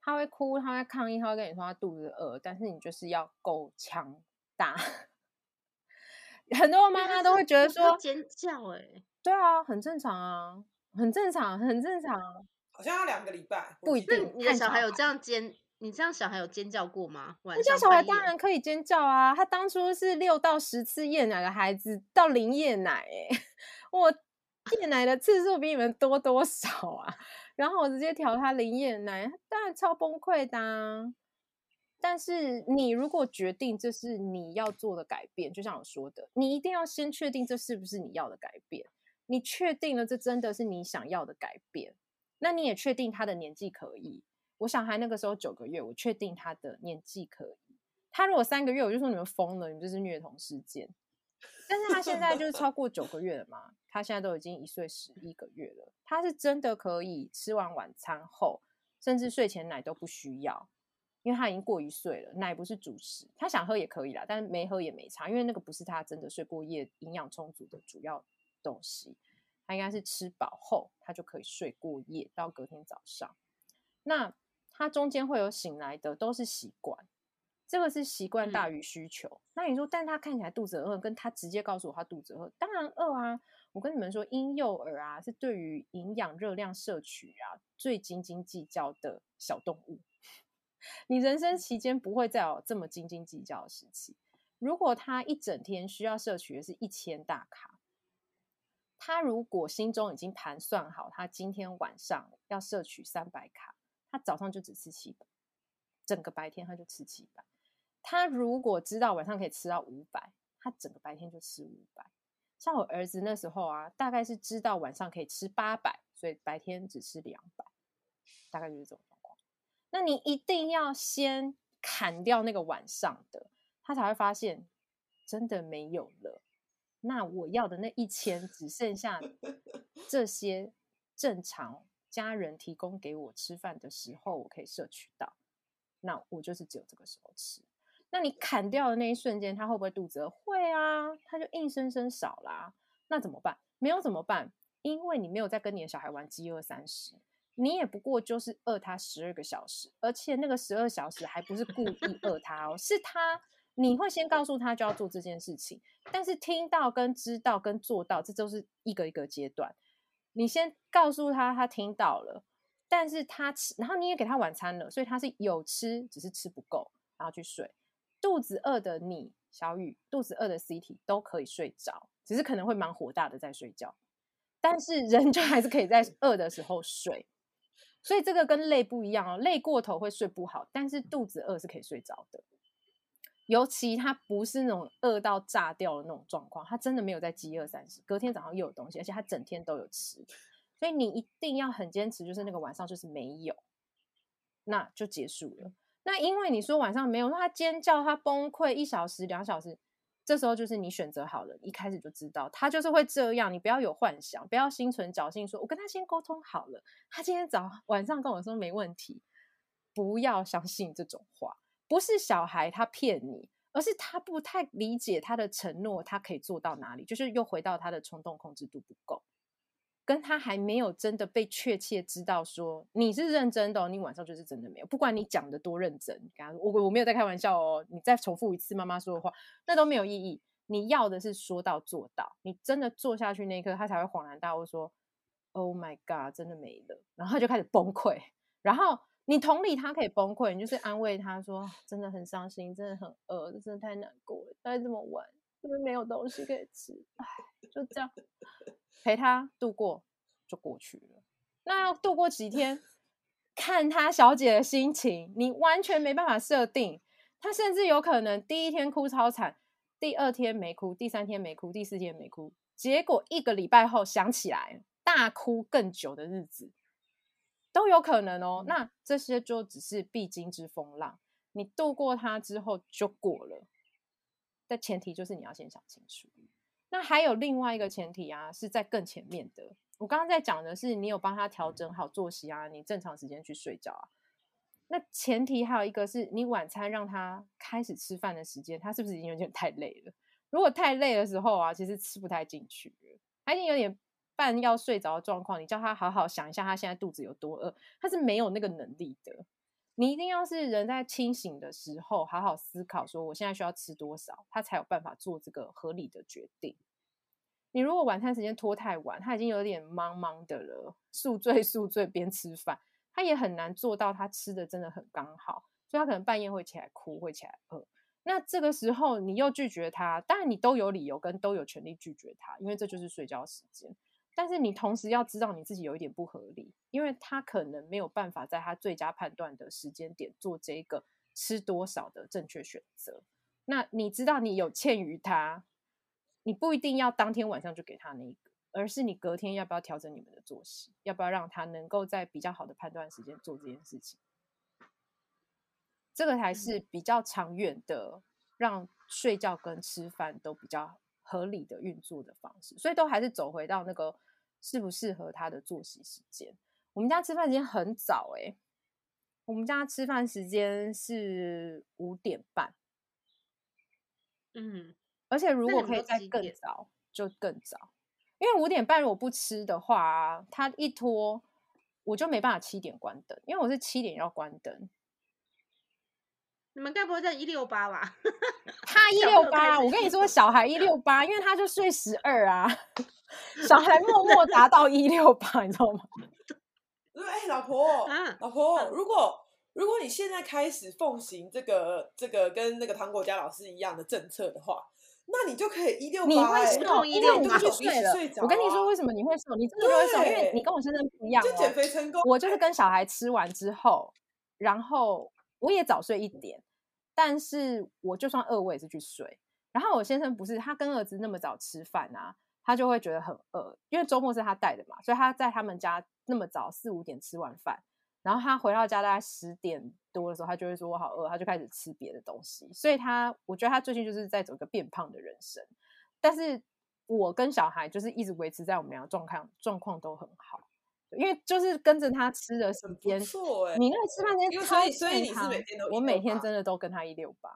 他会哭，他会抗议，他会跟你说他肚子饿，但是你就是要够强大。很多妈妈都会觉得说尖叫，哎，对啊，很正常啊，很正常，很正常。好像要两个礼拜，不一定。你的小孩有这样尖？你这样小孩有尖叫过吗？我家小孩当然可以尖叫啊，他当初是六到十次夜奶的孩子，到零夜奶，哎，我夜奶的次数比你们多多少啊？然后我直接调他零夜奶，当然超崩溃的啊。但是你如果决定这是你要做的改变，就像我说的，你一定要先确定这是不是你要的改变。你确定了这真的是你想要的改变，那你也确定他的年纪可以。我小孩那个时候九个月，我确定他的年纪可以。他如果三个月，我就说你们疯了，你们这是虐童事件。但是他现在就是超过九个月了嘛，他现在都已经一岁十一个月了，他是真的可以吃完晚餐后，甚至睡前奶都不需要，因为他已经过一岁了，奶不是主食，他想喝也可以啦，但是没喝也没差，因为那个不是他真的睡过夜营养充足的主要东西，他应该是吃饱后他就可以睡过夜到隔天早上，那他中间会有醒来的都是习惯。这个是习惯大于需求。嗯、那你说，但他看起来肚子饿，跟他直接告诉我他肚子饿，当然饿啊！我跟你们说，婴幼儿啊是对于营养热量摄取啊最斤斤计较的小动物。你人生期间不会再有这么斤斤计较的时期。如果他一整天需要摄取的是一千大卡，他如果心中已经盘算好，他今天晚上要摄取三百卡，他早上就只吃七百，整个白天他就吃七百。他如果知道晚上可以吃到五百，他整个白天就吃五百。像我儿子那时候啊，大概是知道晚上可以吃八百，所以白天只吃两百，大概就是这种。那你一定要先砍掉那个晚上的，他才会发现真的没有了。那我要的那一千只剩下这些正常家人提供给我吃饭的时候，我可以摄取到。那我就是只有这个时候吃。那你砍掉的那一瞬间，他会不会肚子饿？会啊，他就硬生生少啦。那怎么办？没有怎么办？因为你没有在跟你的小孩玩饥饿三十，你也不过就是饿他十二个小时，而且那个十二小时还不是故意饿他哦，是他你会先告诉他就要做这件事情，但是听到跟知道跟做到，这都是一个一个阶段。你先告诉他，他听到了，但是他吃，然后你也给他晚餐了，所以他是有吃，只是吃不够，然后去睡。肚子饿的你，小雨，肚子饿的 C T 都可以睡着，只是可能会蛮火大的在睡觉，但是人就还是可以在 饿的时候睡。所以这个跟累不一样哦，累过头会睡不好，但是肚子饿是可以睡着的。尤其他不是那种饿到炸掉的那种状况，他真的没有在饥饿三十，隔天早上又有东西，而且他整天都有吃。所以你一定要很坚持，就是那个晚上就是没有，那就结束了。那因为你说晚上没有，那他尖叫，他崩溃一小时、两小时。这时候就是你选择好了，一开始就知道他就是会这样，你不要有幻想，不要心存侥幸，说我跟他先沟通好了，他今天早晚上跟我说没问题，不要相信这种话，不是小孩他骗你，而是他不太理解他的承诺，他可以做到哪里，就是又回到他的冲动控制度不够。跟他还没有真的被确切知道说你是认真的，你晚上就是真的没有，不管你讲的多认真，我我没有在开玩笑哦，你再重复一次妈妈说的话，那都没有意义。你要的是说到做到，你真的做下去那一刻，他才会恍然大悟说，Oh my God，真的没了，然后他就开始崩溃。然后你同理他可以崩溃，你就是安慰他说，真的很伤心，真的很饿，真的太难过了，待这么晚，没有东西可以吃，唉，就这样。陪他度过就过去了。那要度过几天，看他小姐的心情，你完全没办法设定。他甚至有可能第一天哭超惨，第二天没哭，第三天没哭，第四天没哭，结果一个礼拜后想起来大哭更久的日子都有可能哦。那这些就只是必经之风浪，你度过它之后就过了。但前提就是你要先想清楚。那还有另外一个前提啊，是在更前面的。我刚刚在讲的是，你有帮他调整好作息啊，你正常时间去睡觉啊。那前提还有一个是你晚餐让他开始吃饭的时间，他是不是已经有点太累了？如果太累的时候啊，其实吃不太进去，他已经有点半要睡着的状况。你叫他好好想一下，他现在肚子有多饿，他是没有那个能力的。你一定要是人在清醒的时候，好好思考说我现在需要吃多少，他才有办法做这个合理的决定。你如果晚餐时间拖太晚，他已经有点茫茫的了，宿醉宿醉边吃饭，他也很难做到他吃的真的很刚好，所以他可能半夜会起来哭，会起来饿。那这个时候你又拒绝他，当然你都有理由跟都有权利拒绝他，因为这就是睡觉时间。但是你同时要知道你自己有一点不合理，因为他可能没有办法在他最佳判断的时间点做这个吃多少的正确选择。那你知道你有欠于他，你不一定要当天晚上就给他那一个，而是你隔天要不要调整你们的作息，要不要让他能够在比较好的判断时间做这件事情，这个才是比较长远的，让睡觉跟吃饭都比较合理的运作的方式。所以都还是走回到那个。适不适合他的作息时间？我们家吃饭时间很早哎、欸，我们家吃饭时间是五点半。嗯，而且如果可以再更早，就更早。因为五点半如果不吃的话，他一拖我就没办法七点关灯，因为我是七点要关灯。你们该不会在一六八吧？他一六八，我跟你说，小孩一六 八，因为他就睡十二啊。小孩默默达到一六八，你知道吗？哎、欸，老婆，啊、老婆，啊、如果如果你现在开始奉行这个这个跟那个糖果家老师一样的政策的话，那你就可以一六八，你会瘦一六八，就睡了。我跟你说，为什么你会瘦？你真的会瘦，因为你跟我先生不一样、哦。就减肥成功。我就是跟小孩吃完之后，然后我也早睡一点，但是我就算饿，我也是去睡。然后我先生不是，他跟儿子那么早吃饭啊。他就会觉得很饿，因为周末是他带的嘛，所以他在他们家那么早四五点吃完饭，然后他回到家大概十点多的时候，他就会说我好饿，他就开始吃别的东西。所以他，我觉得他最近就是在走一个变胖的人生。但是我跟小孩就是一直维持在我们俩状况状况都很好，因为就是跟着他吃的时间，错哎，你那个吃饭时间超健，所以你是每天都我每天真的都跟他一六八。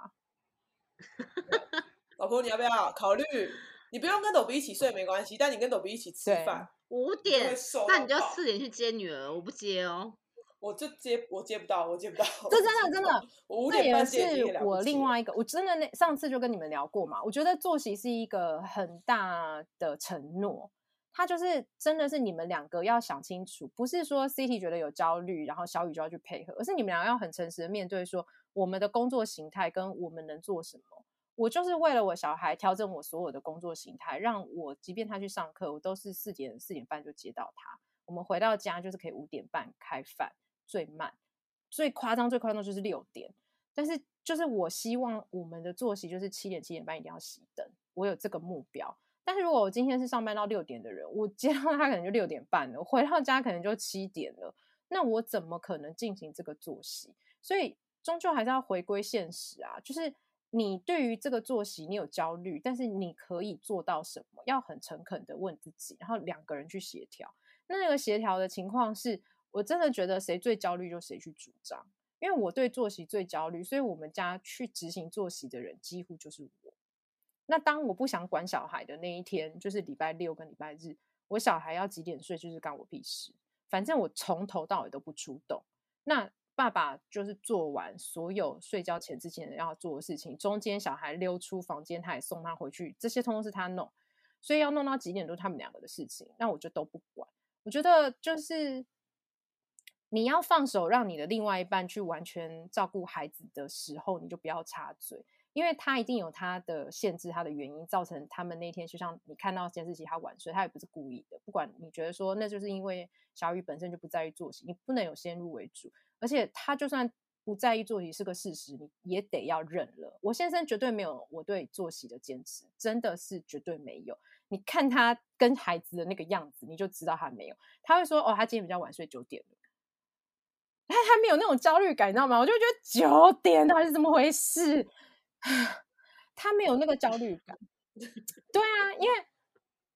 老婆，你要不要考虑？你不用跟抖比一起睡没关系，但你跟抖比一起吃饭，五点，那你就四点去接女儿，我不接哦。我就接我接不到，我接不到。这真的真的，我五点半接是我另外一个，我真的那上次就跟你们聊过嘛。我觉得作息是一个很大的承诺，他就是真的是你们两个要想清楚，不是说 City 觉得有焦虑，然后小雨就要去配合，而是你们两个要很诚实的面对，说我们的工作形态跟我们能做什么。我就是为了我小孩调整我所有的工作形态，让我即便他去上课，我都是四点四点半就接到他。我们回到家就是可以五点半开饭，最慢最夸张最夸张就是六点。但是就是我希望我们的作息就是七点七点半一定要熄灯，我有这个目标。但是如果我今天是上班到六点的人，我接到他可能就六点半了，我回到家可能就七点了，那我怎么可能进行这个作息？所以终究还是要回归现实啊，就是。你对于这个作息你有焦虑，但是你可以做到什么？要很诚恳的问自己，然后两个人去协调。那那个协调的情况是，我真的觉得谁最焦虑就谁去主张，因为我对作息最焦虑，所以我们家去执行作息的人几乎就是我。那当我不想管小孩的那一天，就是礼拜六跟礼拜日，我小孩要几点睡就是干我屁事，反正我从头到尾都不出动。那爸爸就是做完所有睡觉前之前要做的事情，中间小孩溜出房间，他也送他回去，这些通通是他弄，所以要弄到几点都是他们两个的事情，那我就都不管。我觉得就是你要放手，让你的另外一半去完全照顾孩子的时候，你就不要插嘴，因为他一定有他的限制，他的原因造成他们那天就像你看到监视器他晚睡，他也不是故意的。不管你觉得说那就是因为小雨本身就不在意作息，你不能有先入为主。而且他就算不在意作息是个事实，你也得要认了。我先生绝对没有我对作息的坚持，真的是绝对没有。你看他跟孩子的那个样子，你就知道他没有。他会说：“哦，他今天比较晚睡，九点了。”他他没有那种焦虑感，你知道吗？我就觉得九点到底是怎么回事？他没有那个焦虑感。对啊，因为。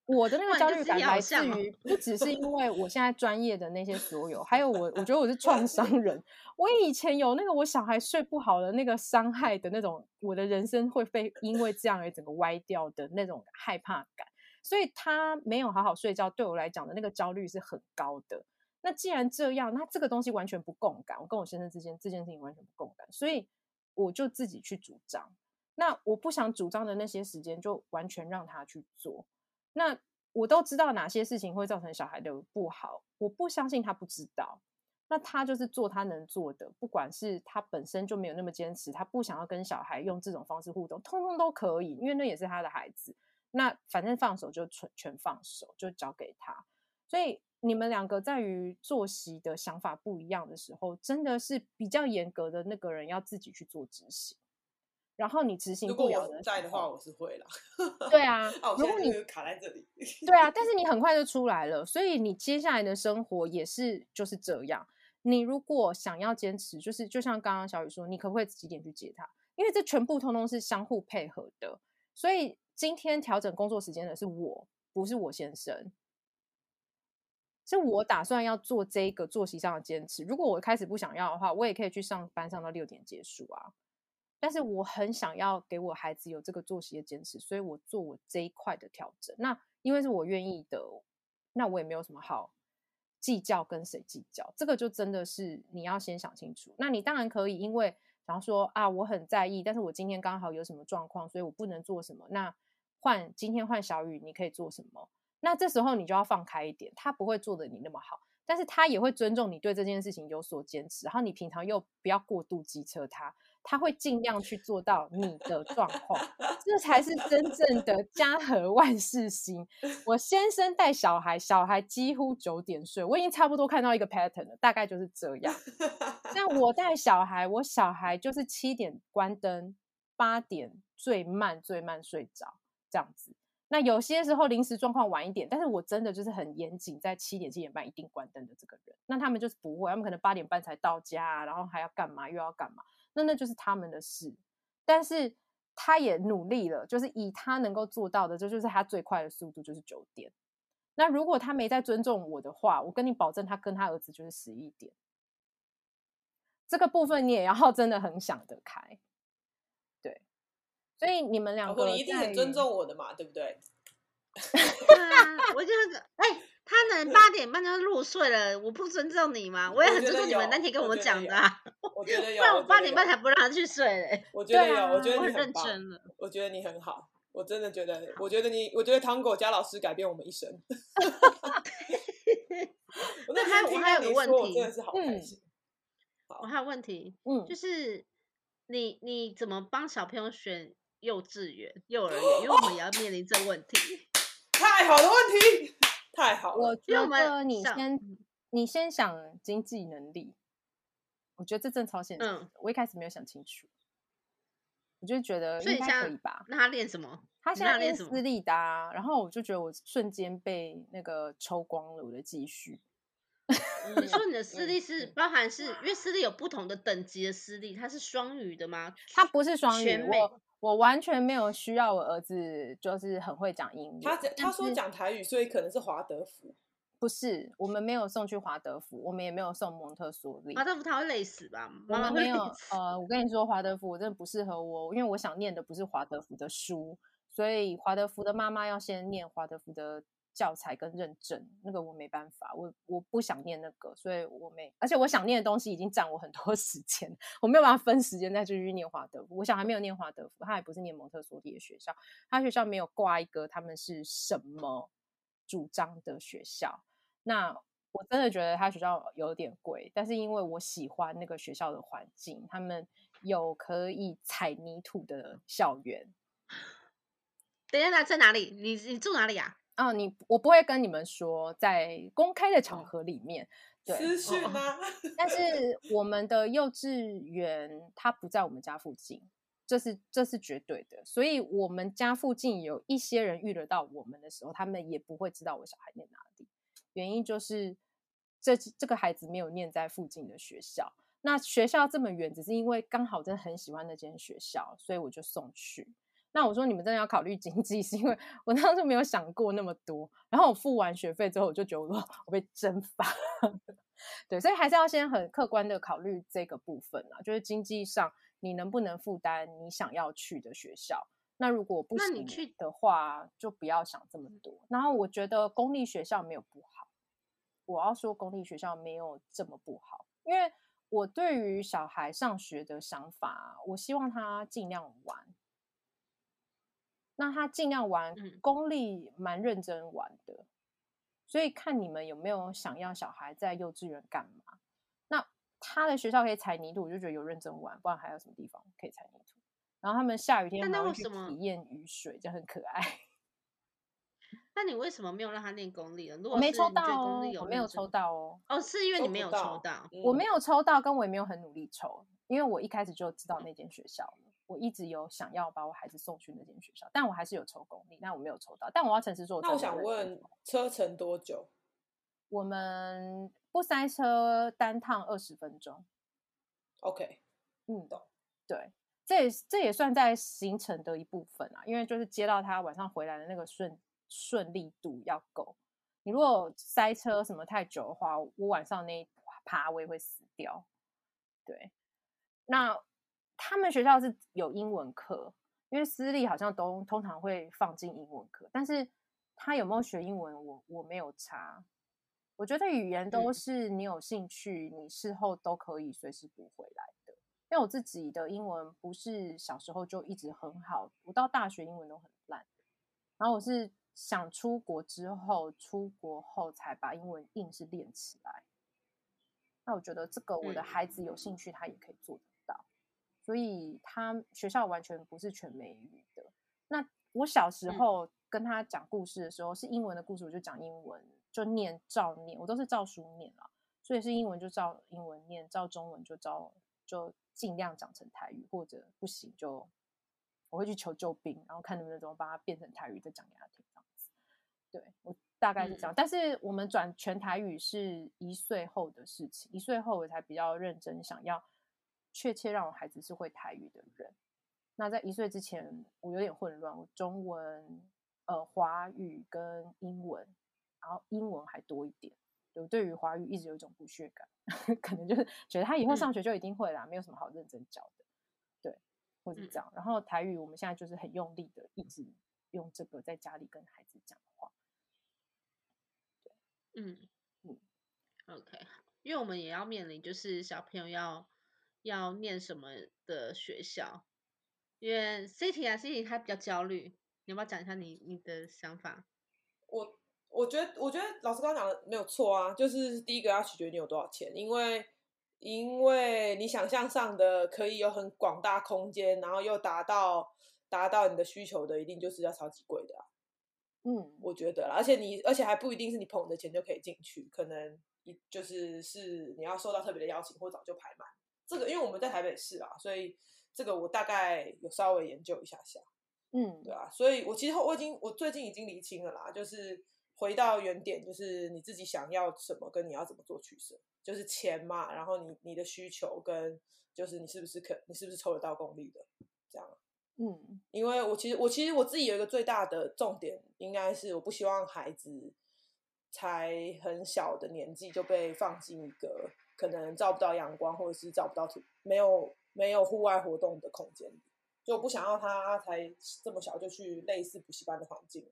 我的那个焦虑感来自于不只是因为我现在专业的那些所有，还有我，我觉得我是创伤 人。我以前有那个我小孩睡不好的那个伤害的那种，我的人生会被因为这样而整个歪掉的那种害怕感。所以他没有好好睡觉，对我来讲的那个焦虑是很高的。那既然这样，那这个东西完全不共感，我跟我先生之间这件事情完全不共感，所以我就自己去主张。那我不想主张的那些时间，就完全让他去做。那我都知道哪些事情会造成小孩的不好，我不相信他不知道。那他就是做他能做的，不管是他本身就没有那么坚持，他不想要跟小孩用这种方式互动，通通都可以，因为那也是他的孩子。那反正放手就全全放手，就交给他。所以你们两个在于作息的想法不一样的时候，真的是比较严格的那个人要自己去做执行。然后你执行不了的，如果我在的话，我是会了。对啊，如果你卡在这里，对啊，但是你很 快就出来了，所以你接下来的生活也是就是这样。你如果想要坚持，就是就像刚刚小雨说，你可不可以几点去接他？因为这全部通通是相互配合的。所以今天调整工作时间的是我，不是我先生，是我打算要做这个作息上的坚持。如果我开始不想要的话，我也可以去上班上到六点结束啊。但是我很想要给我孩子有这个作息的坚持，所以我做我这一块的调整。那因为是我愿意的，那我也没有什么好计较跟谁计较。这个就真的是你要先想清楚。那你当然可以，因为想要说啊，我很在意，但是我今天刚好有什么状况，所以我不能做什么。那换今天换小雨，你可以做什么？那这时候你就要放开一点，他不会做得你那么好，但是他也会尊重你对这件事情有所坚持。然后你平常又不要过度机车他。他会尽量去做到你的状况，这才是真正的家和万事兴。我先生带小孩，小孩几乎九点睡，我已经差不多看到一个 pattern 了，大概就是这样。那我带小孩，我小孩就是七点关灯，八点最慢最慢睡着这样子。那有些时候临时状况晚一点，但是我真的就是很严谨，在七点七点半一定关灯的这个人。那他们就是不会，他们可能八点半才到家，然后还要干嘛又要干嘛。那那就是他们的事，但是他也努力了，就是以他能够做到的，这就是他最快的速度，就是九点。那如果他没在尊重我的话，我跟你保证，他跟他儿子就是十一点。这个部分你也要 真的很想得开，所以你们两个，你一定很尊重我的嘛，对不对？对啊，我就哎、欸，他能八点半就入睡了，我不尊重你吗？我也很尊重你们那天跟我讲的啊。我觉得 有，不然我八点半才不让他去睡嘞。我 觉得有，我觉得很你很认真了。我觉得你很好，我真的觉得，我觉得你，我觉得糖果加老师改变我们一生。我那天听到你说，我真的是好开心。我还有问题，嗯，就是你你怎么帮小朋友选幼稚园、幼儿园？因为我们也要面临这个问题。太好的问题，太好了。我觉得你先你先想经济能力，我觉得这正超现实。嗯，我一开始没有想清楚，我就觉得应该可以吧。那他练什么？他现在练私立的啊，然后我就觉得我瞬间被那个抽光了我的积蓄。你说你的私立是包含是因为私立有不同的等级的私立，它是双语的吗？它不是双语，我我完全没有需要我儿子就是很会讲英语。他他说讲台语，所以可能是华德福。不是，我们没有送去华德福，我们也没有送蒙特梭利。华德福他会累死吧？我们没有。呃，我跟你说，华德福我真的不适合我，因为我想念的不是华德福的书，所以华德福的妈妈要先念华德福的。教材跟认证，那个我没办法，我我不想念那个，所以我没，而且我想念的东西已经占我很多 时间，我没有办法分时间再继续念华德福。我想还没有念华德福，他也不是念蒙特梭利的学校，他学校没有挂一个他们是什么主张的学校。那我真的觉得他学校有点贵，但是因为我喜欢那个学校的环境，他们有可以踩泥土的校园。等一下，在哪里？你你住哪里呀、啊？啊，你我不会跟你们说，在公开的场合里面，对，私讯吗？但是我们的幼稚园它不在我们家附近，这是这是绝对的。所以我们家附近有一些人遇得到我们的时候，他们也不会知道我小孩念哪里。原因就是这这个孩子没有念在附近的学校。那学校这么远，只是因为刚好真的很喜欢那间学校，所以我就送去。那我说你们真的要考虑经济，是因为我当时没有想过那么多。然后我付完学费之后，我就觉得我 我被蒸发。对，所以还是要先很客观的考虑这个部分啊，就是经济上你能不能负担你想要去的学校。那如果不行的话，就不要想这么多。然后我觉得公立学校没有不好，我要说公立学校没有这么不好，因为我对于小孩上学的想法，我希望他尽量玩。那他尽量玩，公立蛮认真玩的，嗯，所以看你们有没有想要小孩在幼稚园干嘛？那他的学校可以踩泥土，我就觉得有认真玩，不然还有什么地方可以踩泥土？然后他们下雨天还会去体验雨水，就很可爱。那你为什么没有让他念公立呢？我没抽到哦，我没有抽到哦。哦，是因为你没有抽到，我没有抽到，跟我也没有很努力抽，因为我一开始就知道那间学校了。我一直有想要把我孩子送去那间学校，但我还是有抽公立，但我没有抽到。但我要诚实说，那我想问，车程多久？我们不塞车，单趟二十分钟。OK，嗯，懂。对，这也这也算在行程的一部分啊，因为就是接到他晚上回来的那个顺顺利度要够。你如果塞车什么太久的话，我晚上那一趴我也会死掉。对，那。他们学校是有英文课，因为私立好像都通常会放进英文课，但是他有没有学英文，我我没有查。我觉得语言都是你有兴趣，你事后都可以随时补回来的。因为我自己的英文不是小时候就一直很好，我到大学英文都很烂。然后我是想出国之后，出国后才把英文硬是练起来。那我觉得这个我的孩子有兴趣，他也可以做的。所以他学校完全不是全美语的。那我小时候跟他讲故事的时候，是英文的故事，我就讲英文，就念照念，我都是照书念啦。所以是英文就照英文念，照中文就照，就尽量讲成台语，或者不行就我会去求救兵，然后看能不能怎么把它变成台语再讲给他听这样子。对，我大概是这样。但是我们转全台语是一岁后的事情，一岁后我才比较认真想要。确切让我孩子是会台语的人。那在一岁之前，我有点混乱，我中文、呃华语跟英文，然后英文还多一点。我对于华语一直有一种不屑感，可能就是觉得他以后上学就一定会啦，没有什么好认真教的。对，或者这样。然后台语我们现在就是很用力的，一直用这个在家里跟孩子讲话。对，嗯嗯，OK，因为我们也要面临，就是小朋友要要念什么的学校，因为 City 啊 City 他比较焦虑，你要不要讲一下你你的想法？我我觉得我觉得老师刚刚讲的没有错啊，就是第一个要取决你有多少钱，因为因为你想象上的可以有很广大空间，然后又达到达到你的需求的，一定就是要超级贵的啊。嗯，我觉得啦，而且你，而且还不一定是你捧的钱就可以进去，可能一就是是你要受到特别的邀请，或早就排满。这个因为我们在台北市啊，所以这个我大概有稍微研究一下下。嗯，对啊，所以我其实我已经我最近已经厘清了啦，就是回到原点，就是你自己想要什么，跟你要怎么做取舍，就是钱嘛，然后你你的需求跟就是你是不是可你是不是抽得到功力的这样。嗯，因为我其实我其实我自己有一个最大的重点，应该是我不希望孩子才很小的年纪就被放进一个可能照不到阳光或者是照不到土没有没有户外活动的空间里，就不想要他才这么小就去类似补习班的环境，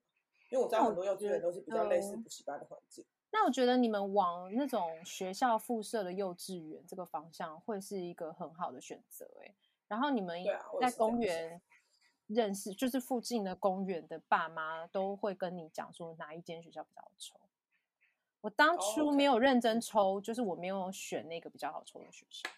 因为我知道很多幼稚园都是比较类似补习班的环境。那我觉得你们往那种学校附设的幼稚园这个方向会是一个很好的选择，哎，然后你们在公园。认识就是附近的公园的爸妈都会跟你讲说哪一间学校比较好抽。我当初没有认真抽，就是我没有选那个比较好抽的学校。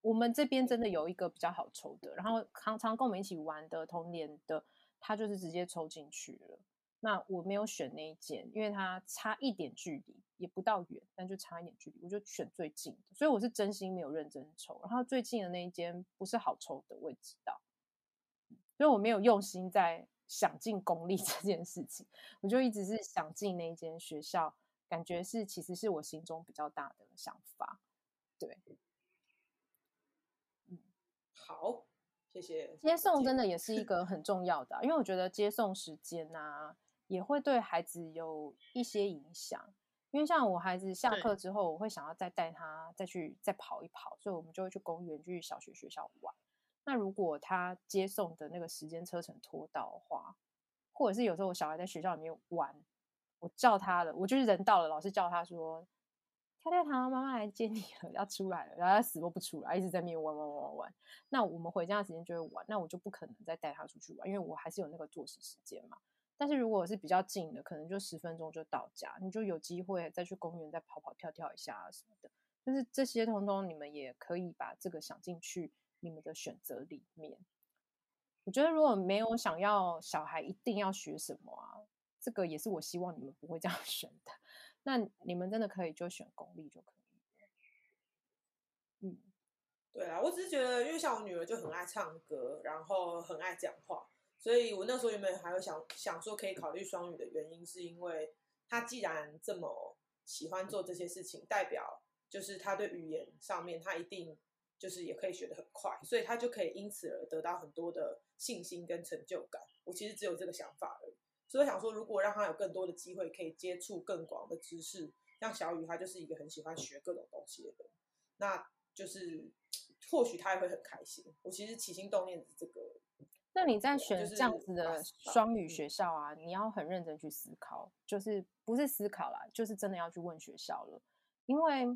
我们这边真的有一个比较好抽的，然后常常跟我们一起玩的同年的，他就是直接抽进去了。那我没有选那一间，因为它差一点距离，也不到远，但就差一点距离，我就选最近的。所以我是真心没有认真抽，然后最近的那一间不是好抽的，我也知道，所以我没有用心在想进公立这件事情，我就一直是想进那一间学校，感觉是其实是我心中比较大的想法。对，嗯，好，谢谢。接送真的也是一个很重要的啊，因为我觉得接送时间啊。也会对孩子有一些影响，因为像我孩子下课之后，我会想要再带他再去再跑一跑，所以我们就会去公园去小学学校玩。那如果他接送的那个时间车程拖到的话，或者是有时候我小孩在学校里面玩，我叫他了，我就是人到了，老师叫他说：“跳跳糖，妈妈来接你了，要出来了。”然后他死活不出来，一直在那边玩玩玩玩玩。那我们回家的时间就会晚，那我就不可能再带他出去玩，因为我还是有那个作息时间嘛。但是如果是比较近的，可能就十分钟就到家，你就有机会再去公园再跑跑跳跳一下啊什么的。就是这些通通你们也可以把这个想进去你们的选择里面。我觉得如果没有想要小孩一定要学什么啊，这个也是我希望你们不会这样 选的。那你们真的可以就选公立就可以。嗯，对啊，我只是觉得，因为像我女儿就很爱唱歌，然后很爱讲话。所以我那时候原本还有想想说可以考虑双语的原因，是因为她既然这么喜欢做这些事情，代表就是她对语言上面她一定就是也可以学得很快，所以他就可以因此而得到很多的信心跟成就感。我其实只有这个想法而已，所以我想说，如果让他有更多的机会可以接触更广的知识，像小雨他就是一个很喜欢学各种东西的人，那就是或许他也会很开心。我其实起心动念是这个。那你在选这样子的双语学校啊，你要很认真去思考，就是不是思考啦，就是真的要去问学校了，因为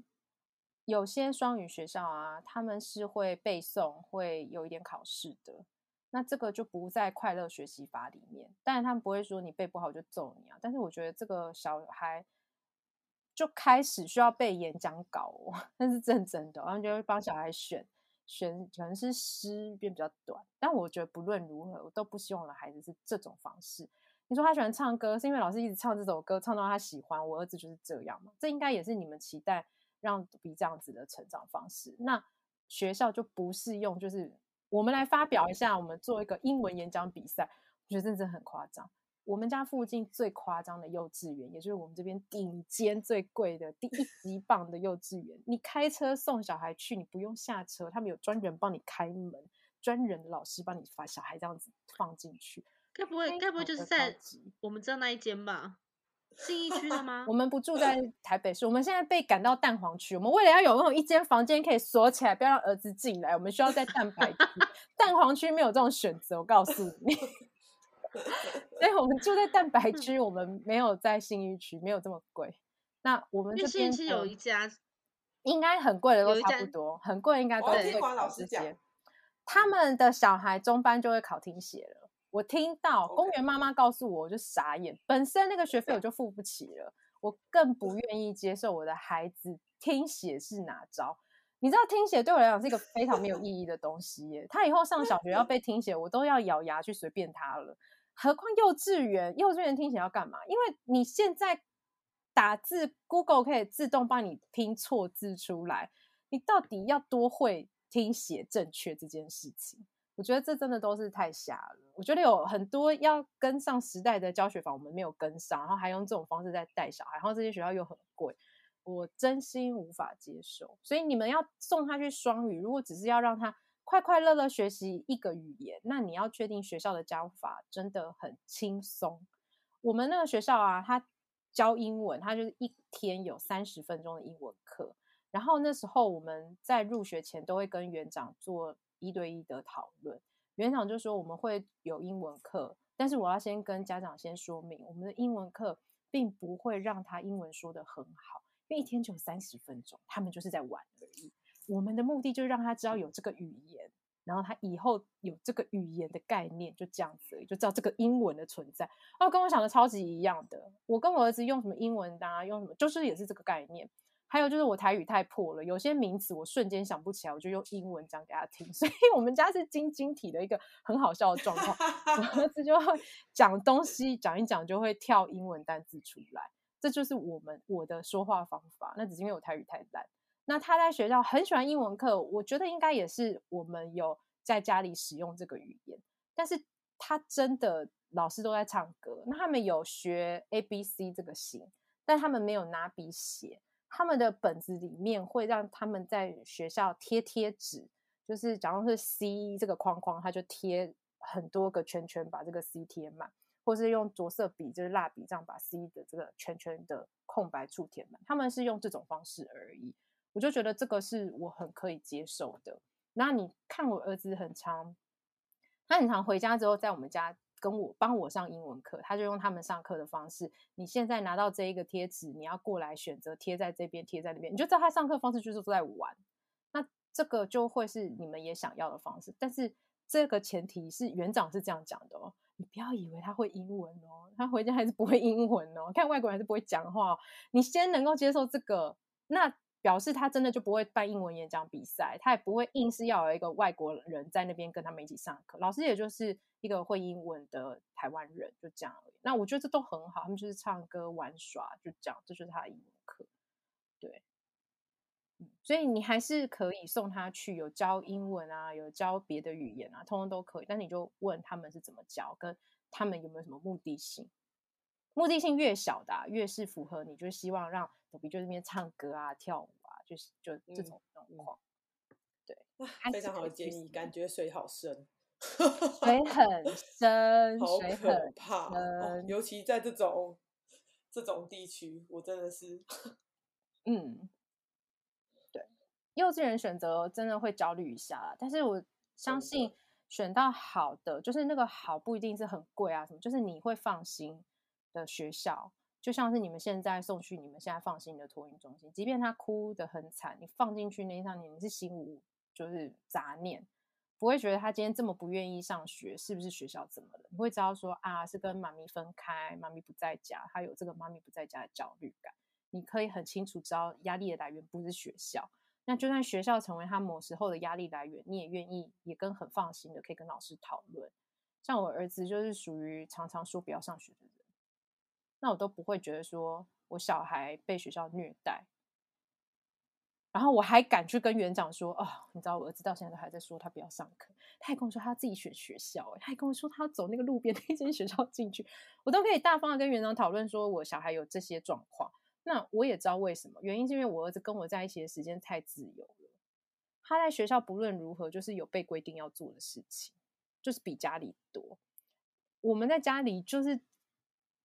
有些双语学校啊，他们是会背诵，会有一点考试的，那这个就不在快乐学习法里面。但是他们不会说你背不好就揍你啊，但是我觉得这个小孩就开始需要背演讲稿哦，那是真的，然后就会帮小孩选。选可能是诗变比较短，但我觉得不论如何，我都不希望我的孩子是这种方式。你说他喜欢唱歌，是因为老师一直唱这首歌，唱到他喜欢。我儿子就是这样嘛，这应该也是你们期待让比这样子的成长方式。那学校就不是用，就是我们来发表一下，我们做一个英文演讲比赛，我觉得真的很夸张。我们家附近最夸张的幼稚园，也就是我们这边顶尖最贵的第一级棒的幼稚园。你开车送小孩去，你不用下车，他们有专人帮你开门，专人的老师帮你把小孩这样子放进去。该不会，该不会就是在我们知道那一间吧？信义区的吗？我们不住在台北市，我们现在被赶到蛋黄区。我们为了要有那种一间房间可以锁起来，不要让儿子进来，我们需要在蛋白区。蛋黄区没有这种选择，我告诉你。所以我们住在蛋白区，我们没有在新一区，没有这么贵。那我们这边有一家，应该很贵的都差不多，很贵应该都会考这些。他们的小孩中班就会考听写了。我听到公园妈妈告诉我，我就傻眼。本身那个学费我就付不起了，我更不愿意接受我的孩子听写是哪招。你知道听写对我来讲是一个非常没有意义的东西耶。他以后上小学要 背听写，我都要咬牙去随便他了。何况幼稚园，幼稚园听写要干嘛？因为你现在打字，Google 可以自动帮你拼错字出来。你到底要多会？听写正确这件事情，我觉得这真的都是太瞎了。我觉得有很多要跟上时代的教学法，我们没有跟上，然后还用这种方式在带小孩，然后这些学校又很贵，我真心无法接受。所以你们要送他去双语，如果只是要让他快快乐乐学习一个语言，那你要确定学校的教法真的很轻松。我们那个学校啊，他教英文，他就是一天有三十分钟的英文课。然后那时候我们在入学前都会跟园长做一对一的讨论，园长就说我们会有英文课，但是我要先跟家长先说明，我们的英文课并不会让他英文说得很好，因为一天只有三十分钟，他们就是在玩而已。我们的目的就是让他知道有这个语言，然后他以后有这个语言的概念，就这样子而已，就知道这个英文的存在。哦，跟我想的超级一样的，我跟我儿子用什么英文啊，用什么，就是也是这个概念。还有就是我台语太破了，有些名词我瞬间想不起来，我就用英文讲给他听。所以我们家是晶晶体的一个很好笑的状况，我儿子就会 讲东西讲一讲就会跳英文单字出来，这就是我们我的说话方法。那只是因为我台语太烂。那他在学校很喜欢英文课，我觉得应该也是我们有在家里使用这个语言。但是他真的老师都在唱歌，那他们有学 A B C 这个型，但他们没有拿笔写。他们的本子里面会让他们在学校贴贴纸，就是假如是 C 这个框框，他就贴很多个圈圈，把这个 C 贴满，或是用着色笔，就是蜡笔这样把 C 的这个圈圈的空白处填满。他们是用这种方式而已，我就觉得这个是我很可以接受的。那你看我儿子很常，他很常回家之后在我们家。跟我帮我上英文课，他就用他们上课的方式。你现在拿到这一个贴纸，你要过来选择贴在这边，贴在那边，你就知道他上课方式就是都在玩。那这个就会是你们也想要的方式，但是这个前提是园长是这样讲的哦，你不要以为他会英文哦，他回家还是不会英文哦，看外国人还是不会讲话。你先能够接受这个，那。表示他真的就不会办英文演讲比赛，他也不会硬是要有一个外国人在那边跟他们一起上课。老师也就是一个会英文的台湾人，就这样而已。那我觉得这都很好，他们就是唱歌玩耍，就这样，这就是他的英文课。对，所以你还是可以送他去，有教英文啊，有教别的语言啊，通通都可以。但你就问他们是怎么教，跟他们有没有什么目的性。目的性越小的、越是符合你，就希望让豆比就这边唱歌啊、跳舞，就是就这种状况。嗯、对，非常好的建议，感觉水好深，水很 深，好可怕，哦、尤其在这种这种地区，我真的是，嗯，对，幼稚园选择真的会焦虑一下啦，但是我相信选到好的，就是那个好不一定是很贵啊，什么，就是你会放心。的学校就像是你们现在送去你们现在放心的托婴中心，即便他哭得很惨，你放进去那一趟，你是心无就是杂念，不会觉得他今天这么不愿意上学，是不是学校怎么了？你会知道说啊，是跟妈咪分开，妈咪不在家，他有这个妈咪不在家的焦虑感。你可以很清楚知道压力的来源不是学校，那就算学校成为他某时候的压力来源，你也愿意也跟很放心的可以跟老师讨论。像我儿子就是属于常常说不要上学的人。那我都不会觉得说我小孩被学校虐待，然后我还敢去跟园长说哦，你知道我儿子到现在都还在说他不要上课，他还跟我说他自己选学校，他还跟我说他要走那个路边 那间学校进去，我都可以大方的跟园长讨论说我小孩有这些状况。那我也知道为什么，原因是因为我儿子跟我在一起的时间太自由了，他在学校不论如何就是有被规定要做的事情，就是比家里多。我们在家里就是。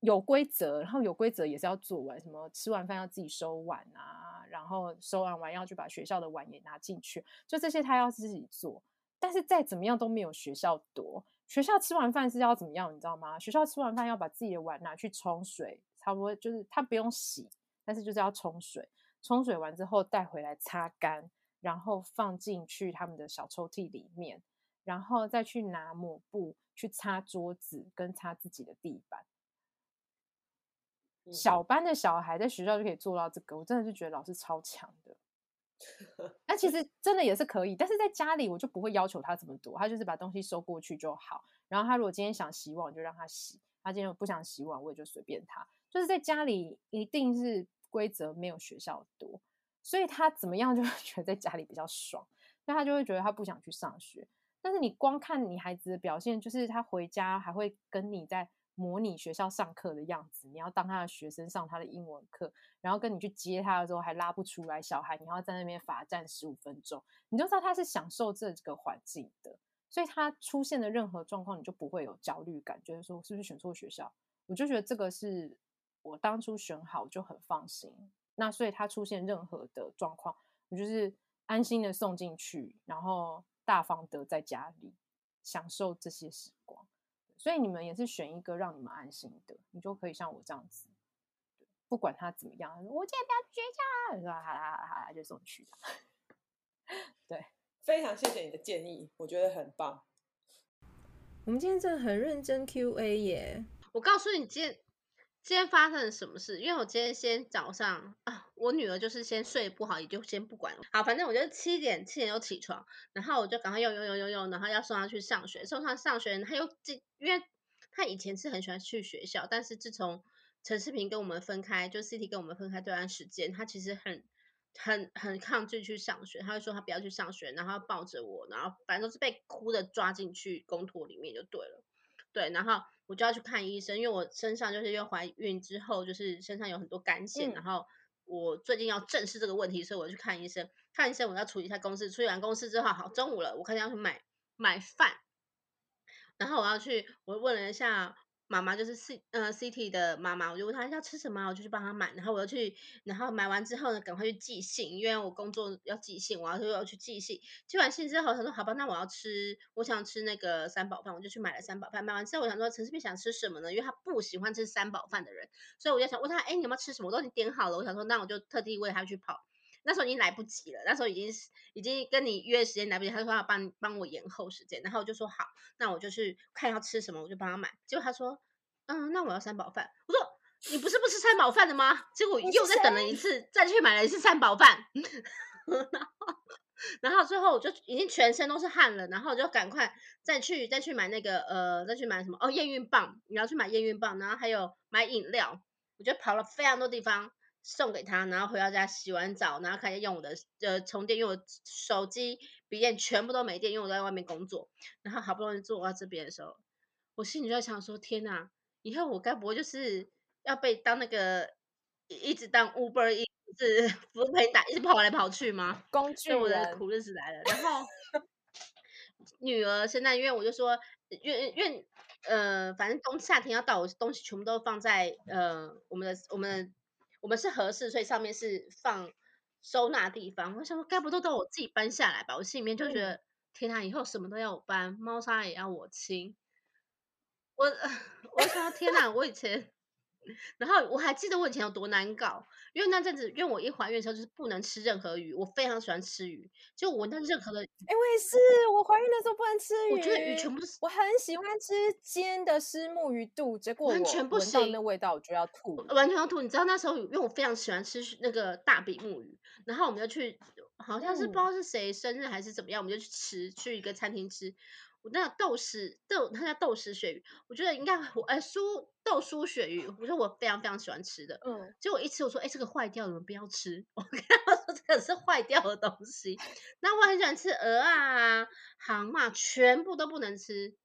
有规则，然后有规则也是要做完，什么吃完饭要自己收碗啊，然后收完碗要去把学校的碗也拿进去，就这些他要自己做。但是再怎么样都没有学校多，学校吃完饭是要怎么样，你知道吗？学校吃完饭要把自己的碗拿去冲水，差不多就是他不用洗，但是就是要冲水，冲水完之后带回来擦干，然后放进去他们的小抽屉里面，然后再去拿抹布去擦桌子跟擦自己的地板。小班的小孩在学校就可以做到这个，我真的是觉得老师超强的。那其实 真的也是可以，但是在家里我就不会要求他这么多，他就是把东西收过去就好。然后他如果今天想洗碗，就让他洗；他今天不想洗碗，我也就随便他。就是在家里一定是规则没有学校多，所以他怎么样就会 觉得在家里比较爽，所以他就会觉得他不想去上学。但是你光看你孩子的表现，就是他回家还会跟你在。模拟学校上课的样子，你要当他的学生上他的英文课，然后跟你去接他的时候还拉不出来，小孩你要在那边罚站十五分钟，你就知道他是享受这个环境的，所以他出现的任何状况你就不会有焦虑感，觉得说是不是选错学校？我就觉得这个是我当初选好就很放心，那所以他出现任何的状况，我就是安心的送进去，然后大方的在家里享受这些时光。所以你们也是选一个让你们安心的，你就可以像我这样子，不管他怎么样，我今天不要去学校，你说好啦好啦好啦，就送去。对，非常谢谢你的建议，我觉得很棒。我们今天真的很认真 Q&A 耶！我告诉你，今天今天发生了什么事？因为我今天先早上啊，我女儿就是先睡不好，也就先不管了。好，反正我就七点七点就起床，然后我就赶快用用用用用，然后要送她去上学，送她上学，她又进。因为她以前是很喜欢去学校，但是自从陈世平跟我们分开，就 CT 跟我们分开这段时间，她其实很很很抗拒去上学。她会说她不要去上学，然后抱着我，然后反正都是被哭的抓进去公托里面就对了。对，然后我就要去看医生，因为我身上就是因为怀孕之后，就是身上有很多干癬，嗯、然后我最近要正视这个问题，所以我去看医生。看医生，我要处理一下公司，处理完公司之后，好，中午了，我看见要去买买饭。然后我要去，我问了一下妈妈，就是 C 呃，City 的妈妈，我就问她要吃什么，我就去帮她买。然后我要去，然后买完之后呢，赶快去寄信，因为我工作要寄信，我要就要去寄信。寄完信之后，她说好吧，那我要吃，我想吃那个三宝饭，我就去买了三宝饭。买完之后，我想说陈世斌想吃什么呢？因为他不喜欢吃三宝饭的人，所以我就想问他，哎，你有没有吃什么？我都已经点好了。我想说，那我就特地为他去跑。那时候已经来不及了，那时候已经已经跟你约时间来不及，他说要帮帮我延后时间，然后我就说好，那我就去看要吃什么，我就帮他买。结果他说，嗯，那我要三宝饭。我说你不是不吃三宝饭的吗？结果又再等了一次，再去买了一次三宝饭。然后然后最后我就已经全身都是汗了，然后我就赶快再去再去买那个呃再去买什么哦验孕棒，你要去买验孕棒，然后还有买饮料，我就跑了非常多地方。送给他，然后回到家洗完澡，然后开始用我的呃充电，用我手机、笔电全部都没电，因为我在外面工作。然后好不容易坐到这边的时候，我心里就在想说：天哪，以后我该不会就是要被当那个一直当 Uber，一直扶贫打，一直跑来跑去吗？工具人，我的苦日子来了。然后女儿现在，因为我就说，因为因为呃，反正冬夏天要到，我东西全部都放在呃我们的我们的。我们是合适，所以上面是放收纳地方。我想说，该不都都我自己搬下来吧？我心里面就觉得，嗯、天哪，以后什么都要我搬，猫砂也要我清。我，我想说，天哪，我以前。然后我还记得我以前有多难搞，因为那阵子，因为我一怀孕的时候就是不能吃任何鱼，我非常喜欢吃鱼，就我闻到任何的，哎，我也是，我怀孕的时候不能吃鱼，我觉得鱼全部是，我很喜欢吃煎的虱目鱼肚，结果我完全不闻到那味道我就要吐，完全要吐。你知道那时候，因为我非常喜欢吃那个大比目鱼，然后我们就去，好像是不知道是谁生日还是怎么样，我们就去吃，去一个餐厅吃。我那豆豉豆，它叫豆豉鳕鱼，我觉得应该我哎酥豆酥鳕鱼，我说我非常非常喜欢吃的。嗯，结果一吃我说哎这个坏掉了，你们不要吃。我跟他说这个是坏掉的东西。那我很喜欢吃鹅啊、蛤蟆，全部都不能吃。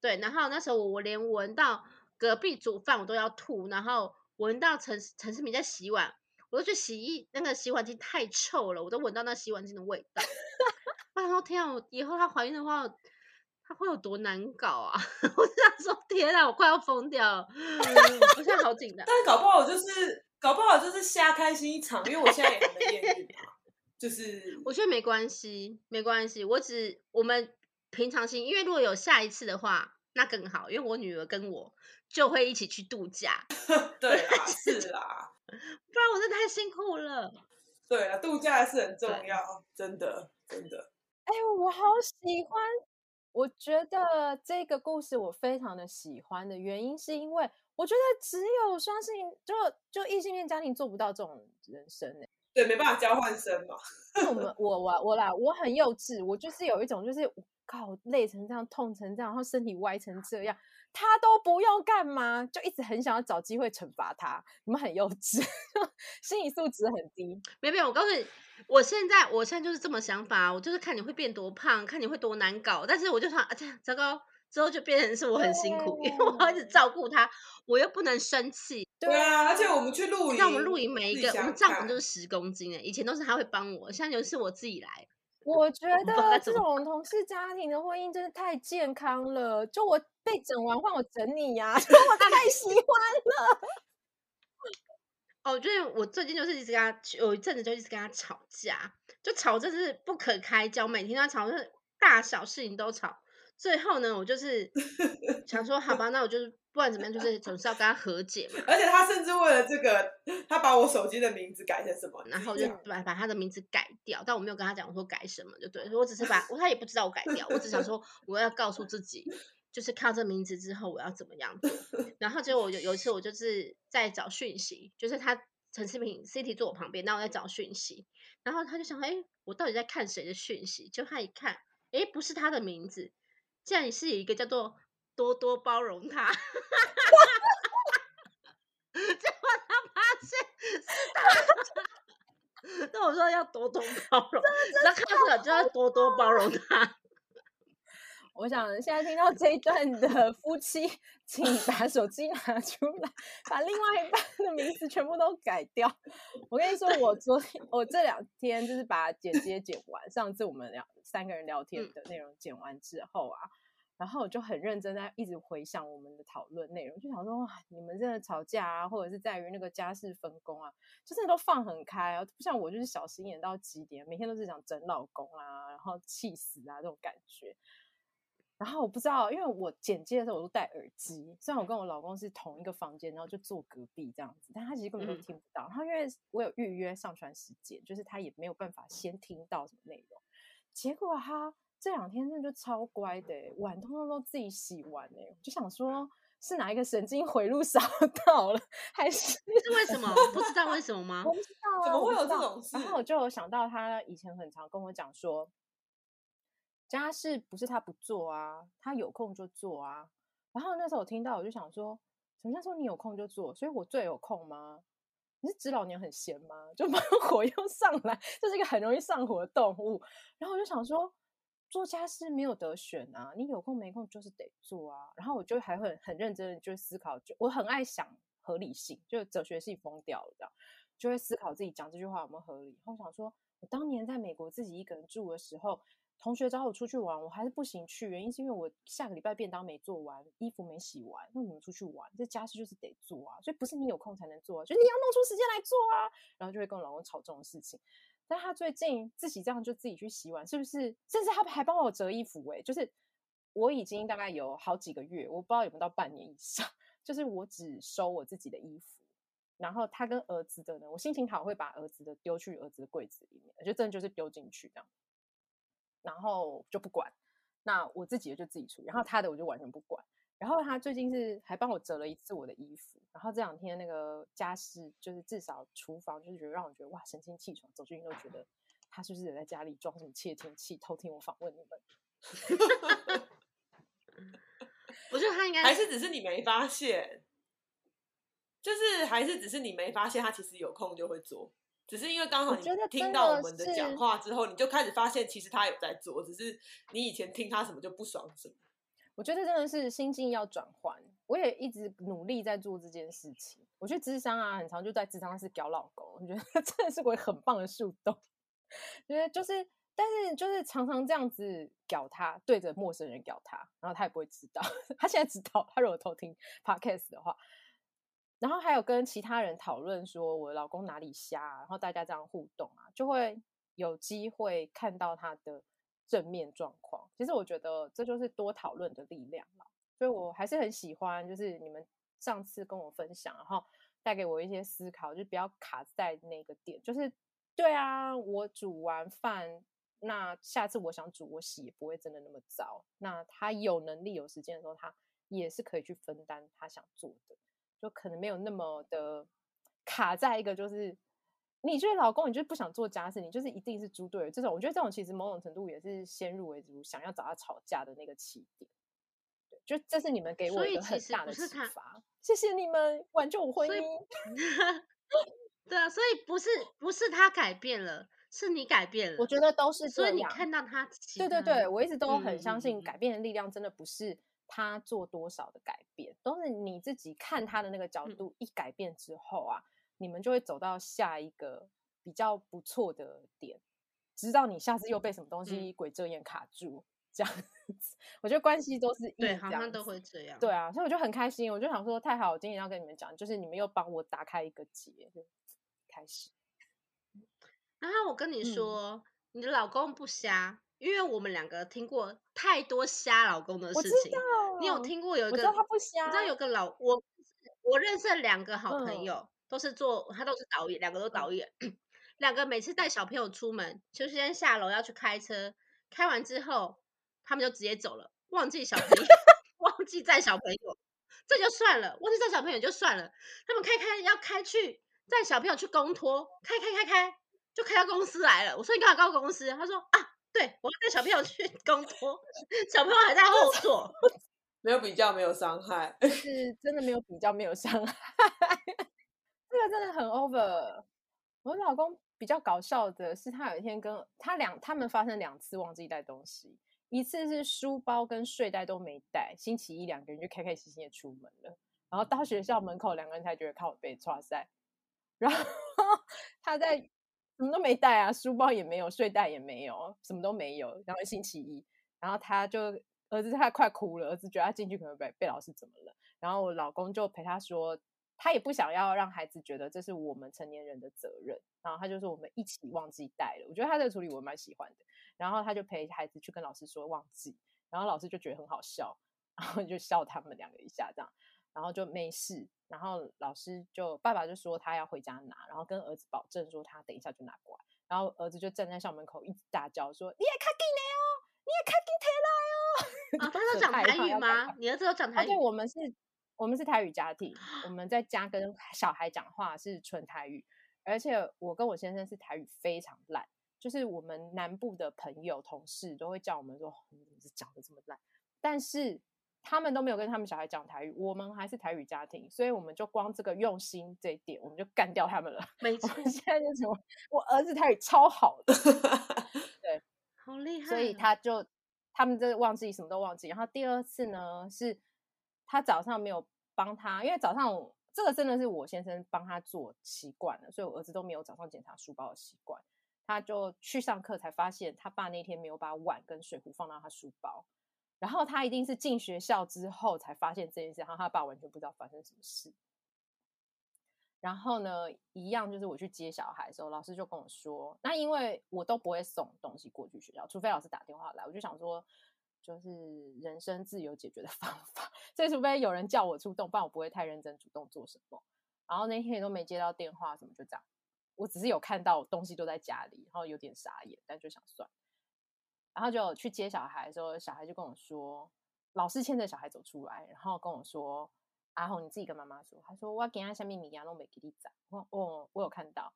对，然后那时候我我连闻到隔壁煮饭我都要吐，然后闻到陈陈世明在洗碗，我都觉得洗衣那个洗碗机太臭了，我都闻到那洗碗机的味道。我想说天啊，我以后她怀孕的话。他会有多难搞啊！我这样说，天啊，我快要疯掉了！我现在好紧张。但是搞不好就是搞不好就是瞎开心一场，因为我现在也很没验孕嘛。就是我觉得没关系，没关系。我只我们平常心，因为如果有下一次的话，那更好，因为我女儿跟我就会一起去度假。对啊，是啦，不然我真的太辛苦了。对啊，度假是很重要，真的真的。哎、欸，我好喜欢。我觉得这个故事我非常的喜欢的原因，是因为我觉得只有双性就就异性恋家庭做不到这种人生呢、欸。对，没办法交换生嘛。我们我我我啦，我很幼稚，我就是有一种就是靠累成这样，痛成这样，然后身体歪成这样，他都不用干嘛，就一直很想要找机会惩罚他。你们很幼稚，心理素质很低。没有没有，我告诉你。我现在，我现在就是这么想法，我就是看你会变多胖，看你会多难搞，但是我就想，啊，这糟糕，之后就变成是我很辛苦，因为我要一直照顾他，我又不能生气。对啊，而且我们去露营，像我们露营每一个，我们帐篷就是十公斤诶，以前都是他会帮我，现在就是我自己来。我觉得这种同事家庭的婚姻真的太健康了，就我被整完换我整你呀，啊，我太喜欢了。哦，就是我最近就是一直跟他，有一阵子就一直跟他吵架，就吵真是不可开交，每天都要吵，就是大小事情都吵。最后呢，我就是想说，好吧，那我就是不管怎么样，就是总是要跟他和解嘛。而且他甚至为了这个，他把我手机的名字改成什么，然后就把把他的名字改掉，但我没有跟他讲我说改什么，就对，我只是把我他也不知道我改掉，我只想说我要告诉自己。就是看到这名字之后，我要怎么样做？然后结果我有有一次，我就是在找讯息，就是他陈世平 City 坐我旁边，那我在找讯息，然后他就想，哎，我到底在看谁的讯息？就他一看，哎，不是他的名字，竟然是有一个叫做多多包容他，结果他发现是他，那我说要多多包容，那看出来就要多多包容他。我想现在听到这一段的夫妻，请把手机拿出来，把另外一半的名字全部都改掉。我跟你说，我 昨天我这两天就是把剪接剪完，上次我们两三个人聊天的内容剪完之后啊，然后我就很认真在一直回想我们的讨论内容，就想说哇，你们真的吵架啊，或者是在于那个家事分工啊，就是都放很开啊，不像我就是小心眼到极点，每天都是想整老公啊，然后气死啊这种感觉。然后我不知道，因为我剪接的时候我都戴耳机，虽然我跟我老公是同一个房间，然后就坐隔壁这样子，但他其实根本都听不到。嗯、然后因为我有预约上传时间，就是他也没有办法先听到什么内容。结果他这两天真的就超乖的，碗通通都自己洗完哎，我就想说是哪一个神经回路烧到了，还是是为什么？不知道为什么吗？我不知道啊，怎么会有这种事？然后我就想到他以前很常跟我讲说。家事不是他不做啊，他有空就做啊。然后那时候我听到，我就想说，什么叫做你有空就做？所以我最有空吗？你是指老娘很闲吗？就把 火又上来，这是一个很容易上火的动物。然后我就想说，做家事没有得选啊，你有空没空就是得做啊。然后我就还会很认真的就思考，就我很爱想合理性，就哲学系疯掉了这样，就会思考自己讲这句话有没有合理。然后我想说，我当年在美国自己一个人住的时候。同学找我出去玩，我还是不行去，原因是因为我下个礼拜便当没做完，衣服没洗完，那我们出去玩，这家事就是得做啊，所以不是你有空才能做啊，就是你要弄出时间来做啊，然后就会跟我老公吵这种事情。但他最近自己这样就自己去洗碗，是不是？甚至他还帮我折衣服，欸，哎，就是我已经大概有好几个月，我不知道有没有到半年以上，就是我只收我自己的衣服，然后他跟儿子的呢，我心情好会把儿子的丢去儿子的柜子里面，就真的就是丢进去这样。然后就不管，那我自己的就自己处理，然后他的我就完全不管。然后他最近是还帮我折了一次我的衣服，然后这两天那个家事就是至少厨房就是觉得让我觉得哇神清气爽，走进去都觉得他是不是也在家里装什么窃听器偷听我访问你们？我觉得他应该还是只是你没发现，就是还是只是你没发现他其实有空就会做。只是因为刚好你听到我们的讲话之后，你就开始发现其实他有在做，只是你以前听他什么就不爽什么。我觉得真的是心境要转换，我也一直努力在做这件事情。我去智商啊，很常就在智商室搞老公，我觉得 真的是个很棒的树洞。觉得就是，但是就是常常这样子搞他，对着陌生人搞他，然后他也不会知道。他现在知道，他如果偷听 podcast 的话。然后还有跟其他人讨论说我老公哪里瞎，然后大家这样互动啊，就会有机会看到他的正面状况。其实我觉得这就是多讨论的力量了。所以我还是很喜欢，就是你们上次跟我分享，然后带给我一些思考，就不要卡在那个点。就是对啊，我煮完饭，那下次我想煮，我洗也不会真的那么糟。那他有能力有时间的时候，他也是可以去分担他想做的，就可能没有那么的卡在一个就是。你就是老公，你就是不想做家事，你就是一定是猪队友。这种我觉得这种其实某种程度也是先入为主，想要找他吵架的那个起点。对，就这是你们给我一个很大的启发。谢谢你们挽救我婚姻。对啊，所以不是不是他改变了，是你改变了。我觉得都是这样。所以你看到他，对对对，我一直都很相信改变的力量，真的不是他做多少的改变，嗯、都是你自己看他的那个角度一改变之后啊。嗯你们就会走到下一个比较不错的点，直到你下次又被什么东西鬼遮眼卡住，嗯、这样子。我觉得关系都是一样，好像都会这样。对啊，所以我就很开心，我就想说太好，我今天要跟你们讲，就是你们又帮我打开一个结，就开始。然后我跟你说，嗯、你的老公不瞎，因为我们两个听过太多瞎老公的事情。你有听过有一个？我知道他不瞎。你知道有个老我，我认识两个好朋友。嗯都是做，他都是导演，两个都导演，嗯、两个每次带小朋友出门，就先下楼要去开车，开完之后他们就直接走了，忘记小朋友，忘记载小朋友，这就算了，忘记载小朋友就算了，他们开开要开去载小朋友去公托，开开开开就开到公司来了。我说你干嘛到公司？他说啊，对我要带小朋友去 公托，小朋友还在后座，没有比较，没有伤害，是真的没有比较，没有伤害。这个真的很 over。我老公比较搞笑的是，他有一天跟他两他们发生两次忘记带东西，一次是书包跟睡袋都没带，星期一两个人就开开心心的出门了，然后到学校门口两个人才觉得靠北抓塞，然后他在什么都没带啊，书包也没有，睡袋也没有，什么都没有，然后星期一，然后他就儿子他快哭了，儿子觉得他进去可能被被老师怎么了，然后我老公就陪他说。他也不想要让孩子觉得这是我们成年人的责任，然后他就说我们一起忘记带了。我觉得他这个处理我蛮喜欢的。然后他就陪孩子去跟老师说忘记，然后老师就觉得很好笑，然后就笑他们两个一下这样，然后就没事。然后老师就爸爸就说他要回家拿，然后跟儿子保证说他等一下就拿过来。然后儿子就站在校门口一直大叫说：“你也卡进来哦，你也卡进来哦！”啊，他是讲台语吗？你儿子有讲台语？对，我们是。我们是台语家庭，我们在家跟小孩讲话是纯台语，而且我跟我先生是台语非常烂，就是我们南部的朋友同事都会叫我们说，你怎么是讲的这么烂？但是他们都没有跟他们小孩讲台语，我们还是台语家庭，所以我们就光这个用心这一点，我们就干掉他们了。没错，我现在就是我儿子台语超好的，对，好厉害，所以他就他们就忘记什么都忘记，然后第二次呢是。他早上没有帮他，因为早上这个真的是我先生帮他做习惯了，所以我儿子都没有早上检查书包的习惯。他就去上课才发现，他爸那天没有把碗跟水壶放到他书包，然后他一定是进学校之后才发现这件事，然后他爸完全不知道发生什么事。然后呢，一样就是我去接小孩的时候，老师就跟我说，那因为我都不会送东西过去学校，除非老师打电话来，我就想说。就是人生自由解决的 方法，所以除非有人叫我出动，不然我不会太认真主动做什么。然后那天也都没接到电话，什么就这样。我只是有看到东西都在家里，然后有点傻眼，但就想算。然后就去接小孩的时候，小孩就跟我说，老师牵着小孩走出来，然后跟我说：“阿红，你自己跟妈妈说。”他说：“我要给他下面米亚弄没给你讲。”我我我有看到。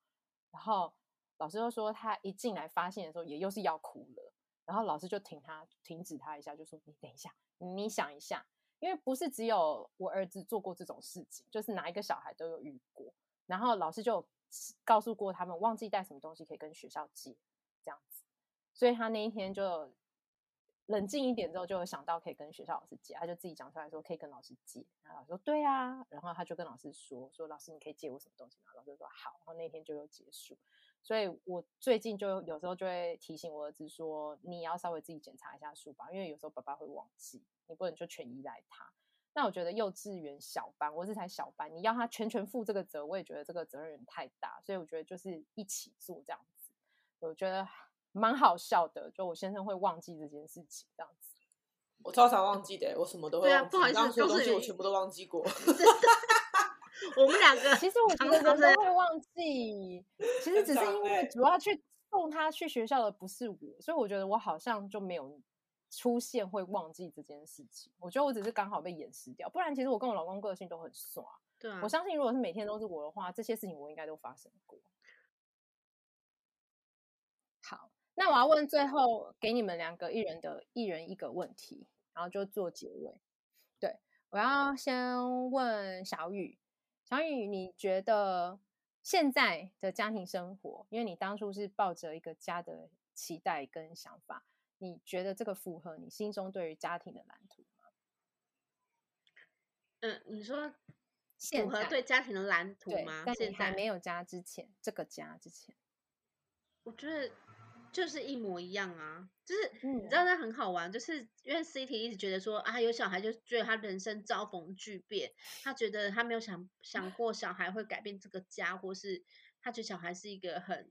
然后老师又说，他一进来发现的时候，也又是要哭了。然后老师就停他，停止他一下，就说：“你等一下，你想一下，因为不是只有我儿子做过这种事情，就是哪一个小孩都有遇过。然后老师就告诉过他们，忘记带什么东西可以跟学校借，所以他那一天就冷静一点之后，就有想到可以跟学校老师借，他就自己讲出来说可以跟老师借。然后老师说对啊，然后他就跟老师说说老师你可以借我什么东西吗？老师说好。然后那天就又结束。”所以我最近就有时候就会提醒我儿子说，你要稍微自己检查一下书包，因为有时候爸爸会忘记，你不能就全依赖他。那我觉得幼稚园小班，我这才小班，你要他全权负这个责，我也觉得这个责任太大。所以我觉得就是一起做这样子，我觉得蛮好笑的。就我先生会忘记这件事情这样子。我超常忘记的，我什么都会忘记。对啊，不好意思，刚刚说的东西我全部都忘记过。我们两个其实我觉得人都会忘记，其实只是因为主要去送他去学校的不是我，所以我觉得我好像就没有出现会忘记这件事情。我觉得我只是刚好被掩饰掉，不然其实我跟我老公个性都很爽。对啊，我相信如果是每天都是我的话，这些事情我应该都发生过。好，那我要问最后给你们两个一人的一人一个问题，然后就做结尾。对，我要先问小雨。小雨，你觉得现在的家庭生活，因为你当初是抱着一个家的期待跟想法，你觉得这个符合你心中对于家庭的蓝图吗？嗯，你说符合对家庭的蓝图吗？在你还没有家之前，这个家之前，我觉得。就是一模一样啊，就是你知道那很好玩，就是因为 City 一直觉得说啊，有小孩就觉得他人生遭逢巨变，他觉得他没有想想 过小孩会改变这个家，或是他觉得小孩是一个很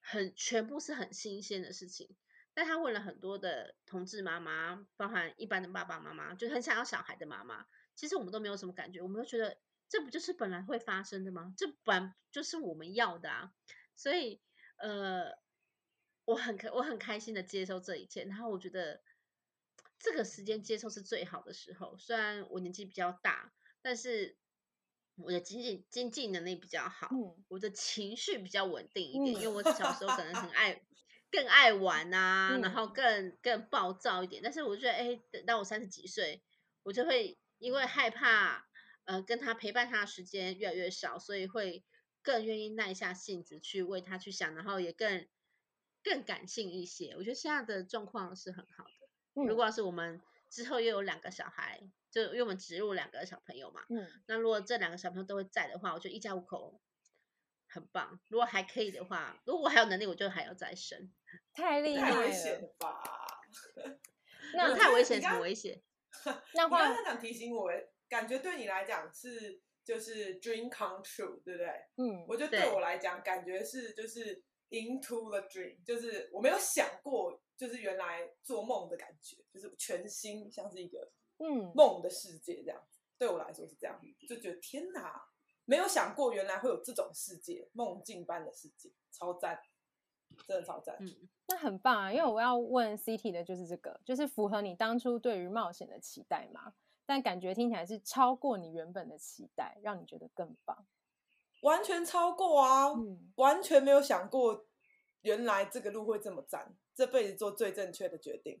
很全部是很新鲜的事情。但他问了很多的同志妈妈，包含一般的爸爸妈妈，就很想要小孩的妈妈，其实我们都没有什么感觉，我们都觉得这不就是本来会发生的吗？这本就是我们要的啊，所以呃。我很开，我很开心的接受这一切，然后我觉得这个时间接受是最好的时候。虽然我年纪比较大，但是我的经济经济能力比较好，嗯、我的情绪比较稳定一点，嗯、因为我小时候可能很 爱，更爱玩啊，嗯、然后更更暴躁一点。但是我觉得，哎，等到我三十几岁，我就会因为害怕，呃，跟他陪伴他的时间越来越少，所以会更愿意耐下性子去为他去想，然后也更。更感性一些，我觉得现在的状况是很好的。嗯、如果要是我们之后又有两个小孩，就因为我们植入两个小朋友嘛，嗯，那如果这两个小朋友都会在的话，我觉得一家五口很棒。如果还可以的话，如果我还有能力，我就还要再生。太厉害了，太危险了吧？那太危险，什么危险？那话你刚刚想提醒我，感觉对你来讲是就是 dream come true，对不对？嗯，我觉得对我来讲，感觉是就是。Into the dream，就是我没有想过，就是原来做梦的感觉，就是全新，像是一个嗯梦的世界这样子。嗯、对我来说是这样，就觉得天哪，没有想过原来会有这种世界，梦境般的世界，超赞，真的超赞。嗯，那很棒啊，因为我要问 City 的就是这个，就是符合你当初对于冒险的期待吗？但感觉听起来是超过你原本的期待，让你觉得更棒。完全超过啊！嗯、完全没有想过，原来这个路会这么赞，这辈子做最正确的决定，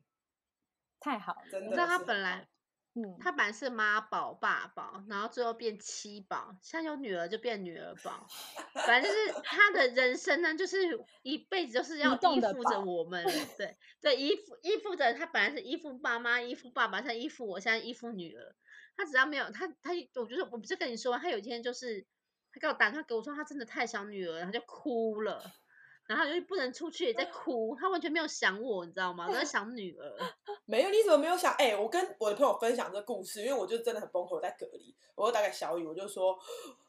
太好了！真的，你知道他本来，嗯，他本来是妈宝爸宝，然后最后变妻宝，现在有女儿就变女儿宝，反正就是他的人生呢，就是一辈子都是要依附着我们，对对，依附依附着他本来是依附爸妈，依附爸爸，现在依附我，现在依附女儿，他只要没有他他，我觉得我不是跟你说，他有一天就是。他给我打电话给我说，他真的太想女儿，然后就哭了，然后就不能出去也在哭，他完全没有想我，你知道吗？都在想女儿。没有，你怎么没有想？哎、我跟我的朋友分享这个故事，因为我就真的很崩溃，我在隔离，我就打给小雨，我就说，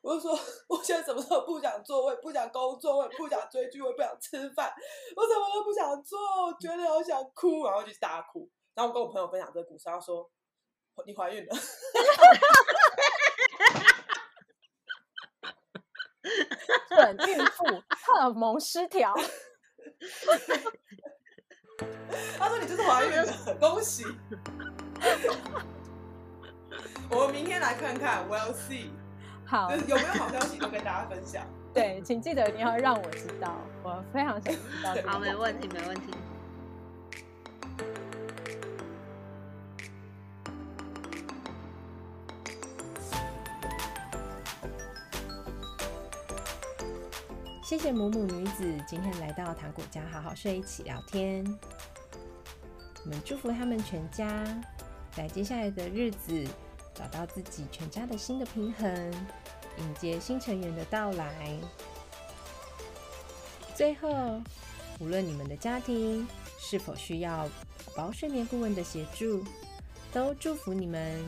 我就说，我现在什么都不想做，我也不想工作，我也不想追剧，我也不想吃饭，我什么都不想做，我觉得好想哭，然后就大哭。然后我跟我朋友分享这个故事，他说，你怀孕了。准孕妇荷尔蒙失调。他说：“你这是怀孕了，恭喜！”我们明天来看看，We'll see。好，有没有好消息都跟大家分享。对，请记得你要让我知道，我非常想知道。好，没问题，没问题。谢谢母母女子今天来到糖果家好好睡一起聊天。我们祝福他们全家在接下来的日子找到自己全家的新的平衡，迎接新成员的到来。最后，无论你们的家庭是否需要宝宝睡眠顾问的协助，都祝福你们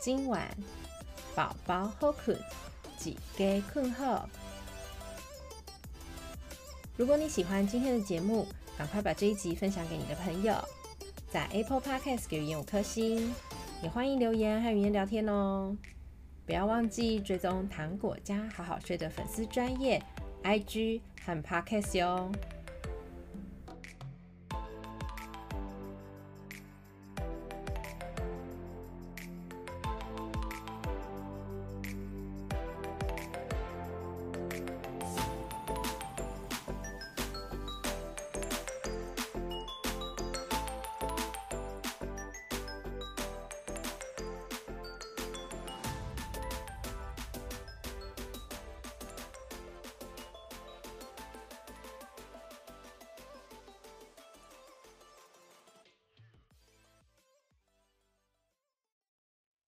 今晚宝宝好困，自家困好。如果你喜欢今天的节目，赶快把这一集分享给你的朋友。在 Apple Podcast 给语言五颗星，也欢迎留言和语言聊天哦。不要忘记追踪糖果家好好睡的粉丝专业 IG 和 Podcast 哟。